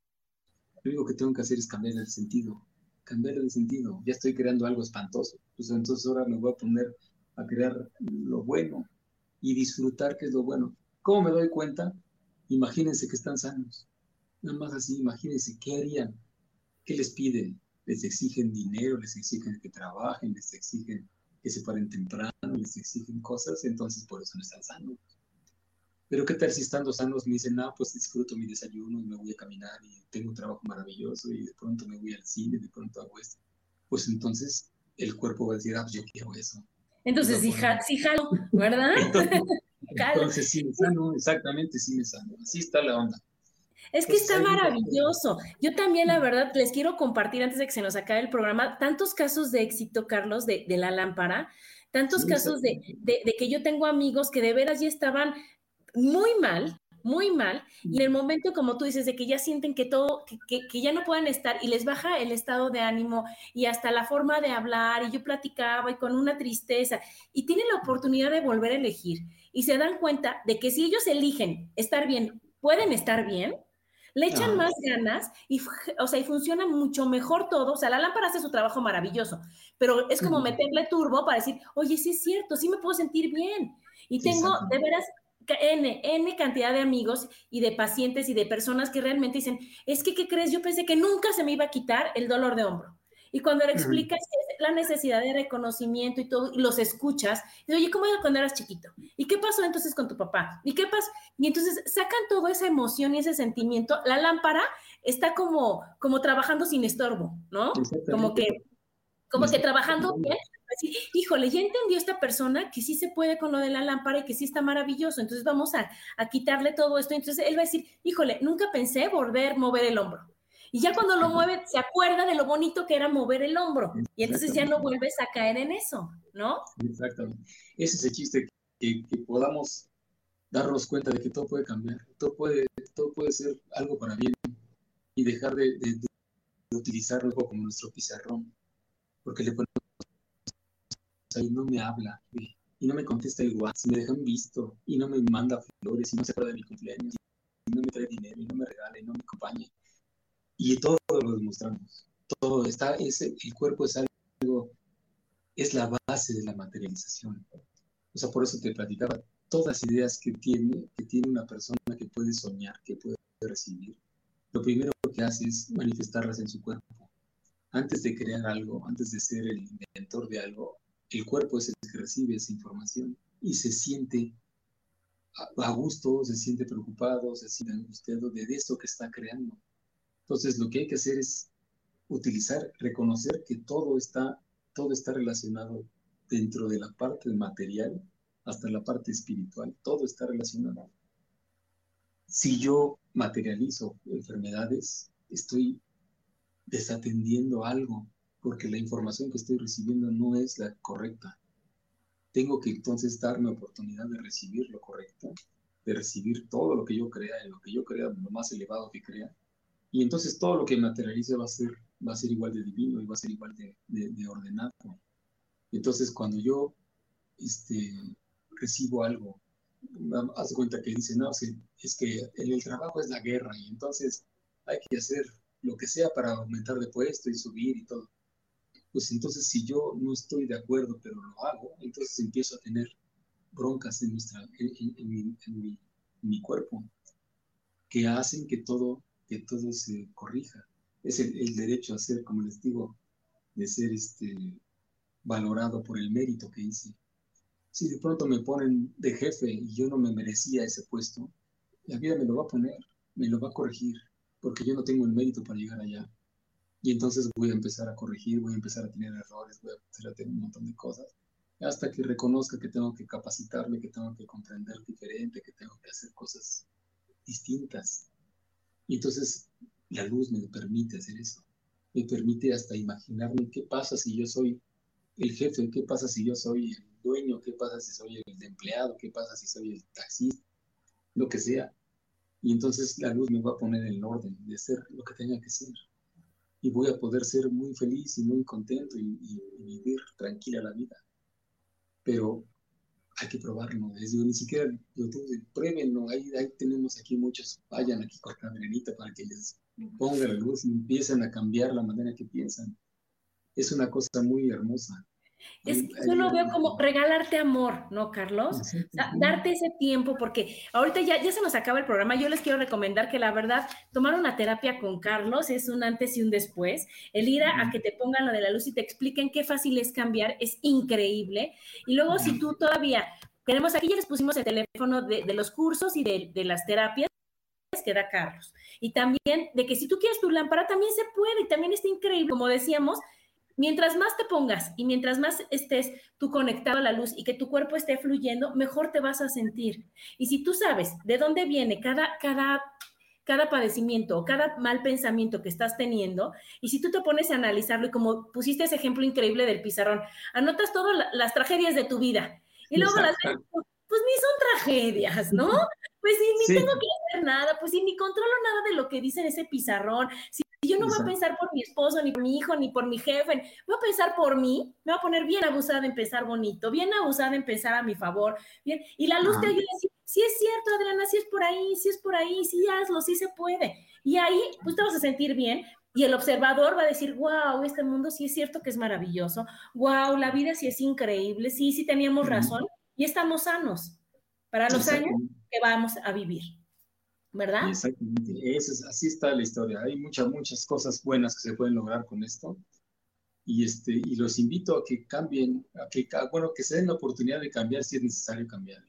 Lo único que tengo que hacer es cambiar el sentido, cambiar el sentido. Ya estoy creando algo espantoso. Pues entonces ahora me voy a poner a crear lo bueno y disfrutar que es lo bueno. ¿Cómo me doy cuenta? Imagínense que están sanos. Nada más así, imagínense qué harían, qué les piden. Les exigen dinero, les exigen que trabajen, les exigen que se paren temprano, les exigen cosas, entonces por eso no están sanos. Pero qué tal si estando sanos me dicen, ah, pues disfruto mi desayuno y me voy a caminar y tengo un trabajo maravilloso y de pronto me voy al cine, de pronto hago esto. Pues entonces el cuerpo va a decir, ah, pues yo quiero eso. Entonces sí, sí jalo, ¿verdad? Entonces, sí me sano, exactamente sí me sano. Así está la onda. Es que está maravilloso. Yo también, la verdad, les quiero compartir antes de que se nos acabe el programa, tantos casos de éxito, Carlos, de, la lámpara, tantos casos de, de, que yo tengo amigos que de veras ya estaban muy mal, muy mal, y en el momento, como tú dices, de que ya sienten que todo, que, que, ya no pueden estar y les baja el estado de ánimo y hasta la forma de hablar, y yo platicaba y con una tristeza, y tienen la oportunidad de volver a elegir y se dan cuenta de que si ellos eligen estar bien, pueden estar bien, le echan más ganas y, o sea, y funciona mucho mejor todo. O sea, la lámpara hace su trabajo maravilloso, pero es como meterle turbo para decir, oye, sí es cierto, sí me puedo sentir bien. Y tengo, de veras, N, N cantidad de amigos y de pacientes y de personas que realmente dicen, es que, ¿qué crees? Yo pensé que nunca se me iba a quitar el dolor de hombro. Y cuando le explicas la necesidad de reconocimiento y todo, y los escuchas, y oye, ¿cómo era cuando eras chiquito? ¿Y qué pasó entonces con tu papá? ¿Y qué pasó? Y entonces sacan toda esa emoción y ese sentimiento. La lámpara está como, como trabajando sin estorbo, ¿no? Como que, como que trabajando bien, híjole, ya entendió esta persona que sí se puede con lo de la lámpara y que sí está maravilloso, entonces vamos a, a quitarle todo esto. Entonces él va a decir, híjole, nunca pensé volver a mover el hombro. Y ya cuando lo mueve, se acuerda de lo bonito que era mover el hombro. Y entonces ya no vuelves a caer en eso, ¿no? Exactamente. Ese es el chiste, que, podamos darnos cuenta de que todo puede cambiar, todo puede, todo puede ser algo para bien y dejar de, utilizarlo como nuestro pizarrón, porque le ponemos ahí no me habla y no me contesta igual, si me dejan visto y no me manda flores y no se acuerda de mi cumpleaños y no me trae dinero y no me regala y no me acompaña y todo lo demostramos. Todo está, ese, el cuerpo es algo, es la base de la materialización. O sea, por eso te platicaba, todas las ideas que tiene, que tiene una persona que puede soñar, que puede recibir, lo primero que hace es manifestarlas en su cuerpo. Antes de crear algo, antes de ser el inventor de algo, el cuerpo es el que recibe esa información y se siente a gusto, se siente preocupado, se siente angustiado de esto que está creando. Entonces, lo que hay que hacer es utilizar, reconocer que todo está, todo está relacionado dentro de la parte material hasta la parte espiritual, todo está relacionado. Si yo materializo enfermedades, estoy desatendiendo algo porque la información que estoy recibiendo no es la correcta. Tengo que entonces darme oportunidad de recibir lo correcto, de recibir todo lo que yo crea, lo que yo crea, lo más elevado que crea, y entonces todo lo que materialice va a ser, va a ser igual de divino y va a ser igual de, de, ordenado. Entonces cuando yo este, recibo algo, haz cuenta que dice, no, es que en el trabajo es la guerra y entonces hay que hacer lo que sea para aumentar de puesto y subir y todo. Pues entonces si yo no estoy de acuerdo, pero lo hago, entonces empiezo a tener broncas en, nuestra, en, mi, cuerpo que hacen que todo que todo se corrija. Es el, derecho a ser, como les digo, de ser este, valorado por el mérito que hice. Si de pronto me ponen de jefe y yo no me merecía ese puesto, la vida me lo va a poner, me lo va a corregir, porque yo no tengo el mérito para llegar allá. Y entonces voy a empezar a corregir, voy a empezar a tener errores, voy a empezar a tener un montón de cosas, hasta que reconozca que tengo que capacitarme, que tengo que comprender diferente, que tengo que hacer cosas distintas. Y entonces la luz me permite hacer eso. Me permite hasta imaginarme qué pasa si yo soy el jefe, qué pasa si yo soy el dueño, qué pasa si soy el empleado, qué pasa si soy el taxista, lo que sea. Y entonces la luz me va a poner en orden de ser lo que tenga que ser. Y voy a poder ser muy feliz y muy contento y, vivir tranquila la vida. Pero hay que probarlo. Es ni siquiera lo pruébenlo. Ahí, tenemos aquí muchos, vayan aquí con la venenita para que les ponga la luz y empiezan a cambiar la manera que piensan. Es una cosa muy hermosa. Es que yo lo veo como regalarte amor, ¿no, Carlos? darte ese tiempo, porque ahorita ya, ya se nos acaba el programa. Yo les quiero recomendar que la verdad, tomar una terapia con Carlos es un antes y un después. El ir a, que te pongan lo de la luz y te expliquen qué fácil es cambiar es increíble. Y luego, si tú todavía queremos, aquí ya les pusimos el teléfono de, los cursos y de, de las terapias que da Carlos. Y también de que si tú quieres tu lámpara, también se puede y también está increíble. Como decíamos, mientras más te pongas y mientras más estés tú conectado a la luz y que tu cuerpo esté fluyendo, mejor te vas a sentir. Y si tú sabes de dónde viene cada, cada, cada padecimiento o cada mal pensamiento que estás teniendo, y si tú te pones a analizarlo y como pusiste ese ejemplo increíble del pizarrón, anotas todas las tragedias de tu vida y luego las ves, pues ni son tragedias, ¿no? Pues ni, tengo que hacer nada, pues si ni controlo nada de lo que dice en ese pizarrón, si yo no voy a pensar por mi esposo, ni por mi hijo, ni por mi jefe, voy a pensar por mí, me voy a poner bien abusada en pensar bonito, bien abusada en pensar a mi favor, bien, y la luz te ayuda a decir, sí es cierto, Adriana, sí es por ahí, sí es por ahí, sí hazlo, sí se puede. Y ahí, pues te vas a sentir bien, y el observador va a decir, wow, este mundo sí es cierto que es maravilloso, wow, la vida sí es increíble, sí, sí teníamos razón, y estamos sanos para los años que vamos a vivir. ¿Verdad? Exactamente, es, así está la historia. Hay muchas, muchas cosas buenas que se pueden lograr con esto. Y, este, y los invito a que cambien, a que, bueno, que se den la oportunidad de cambiar si es necesario cambiar.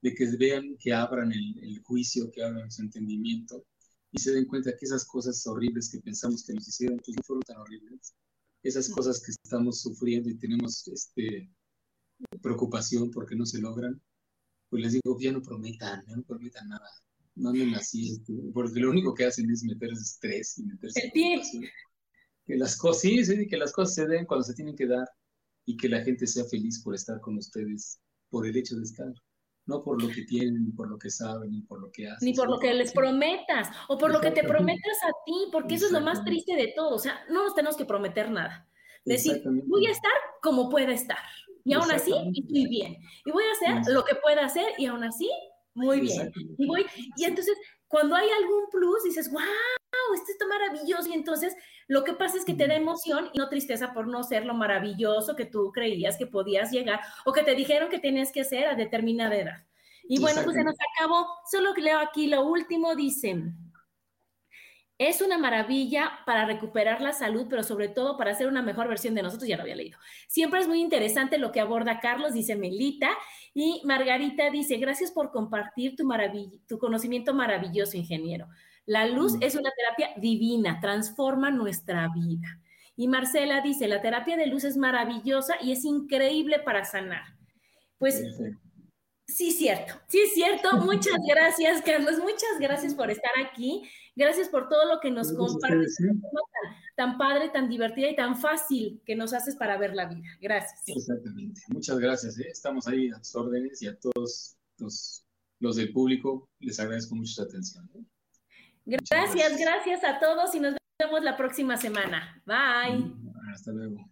De que vean, que abran el, juicio, que abran su entendimiento y se den cuenta que esas cosas horribles que pensamos que nos hicieron, pues no fueron tan horribles. Esas cosas que estamos sufriendo y tenemos este, preocupación porque no se logran, pues les digo, ya no prometan, ya no prometan nada no anden así, este, porque lo único que hacen es meterse estrés y meterse en Que las cosas, sí, sí, que las cosas se den cuando se tienen que dar y que la gente sea feliz por estar con ustedes, por el hecho de estar. No por lo que tienen, ni por lo que saben, ni por lo que hacen. Ni por lo que les prometas, o por lo que te prometas a ti, porque eso es lo más triste de todo. O sea, no nos tenemos que prometer nada. Decir, voy a estar como pueda estar. Y aún así estoy bien. Y voy a hacer lo que pueda hacer y aún así muy bien. Y, voy, y entonces, cuando hay algún plus, dices, wow, esto está maravilloso. Y entonces, lo que pasa es que te da emoción y no tristeza por no ser lo maravilloso que tú creías que podías llegar o que te dijeron que tenías que hacer a determinada edad. Y bueno, pues se nos acabó. Solo leo aquí lo último, dicen. Es una maravilla para recuperar la salud, pero sobre todo para hacer una mejor versión de nosotros, ya lo había leído. Siempre es muy interesante lo que aborda Carlos, dice Melita, y Margarita dice, gracias por compartir tu, tu conocimiento maravilloso, ingeniero. La luz mm. es una terapia divina, transforma nuestra vida. Y Marcela dice, la terapia de luz es maravillosa y es increíble para sanar. Pues sí, cierto, sí, cierto. Muchas gracias, Carlos. Muchas gracias por estar aquí. Gracias por todo lo que nos compartes, tan, padre, tan divertida y tan fácil que nos haces para ver la vida. Gracias. Exactamente. Muchas gracias. ¿eh? Estamos ahí a sus órdenes y a todos los, del público les agradezco mucho su atención. ¿eh? Gracias, gracias, a todos y nos vemos la próxima semana. Bye. Hasta luego.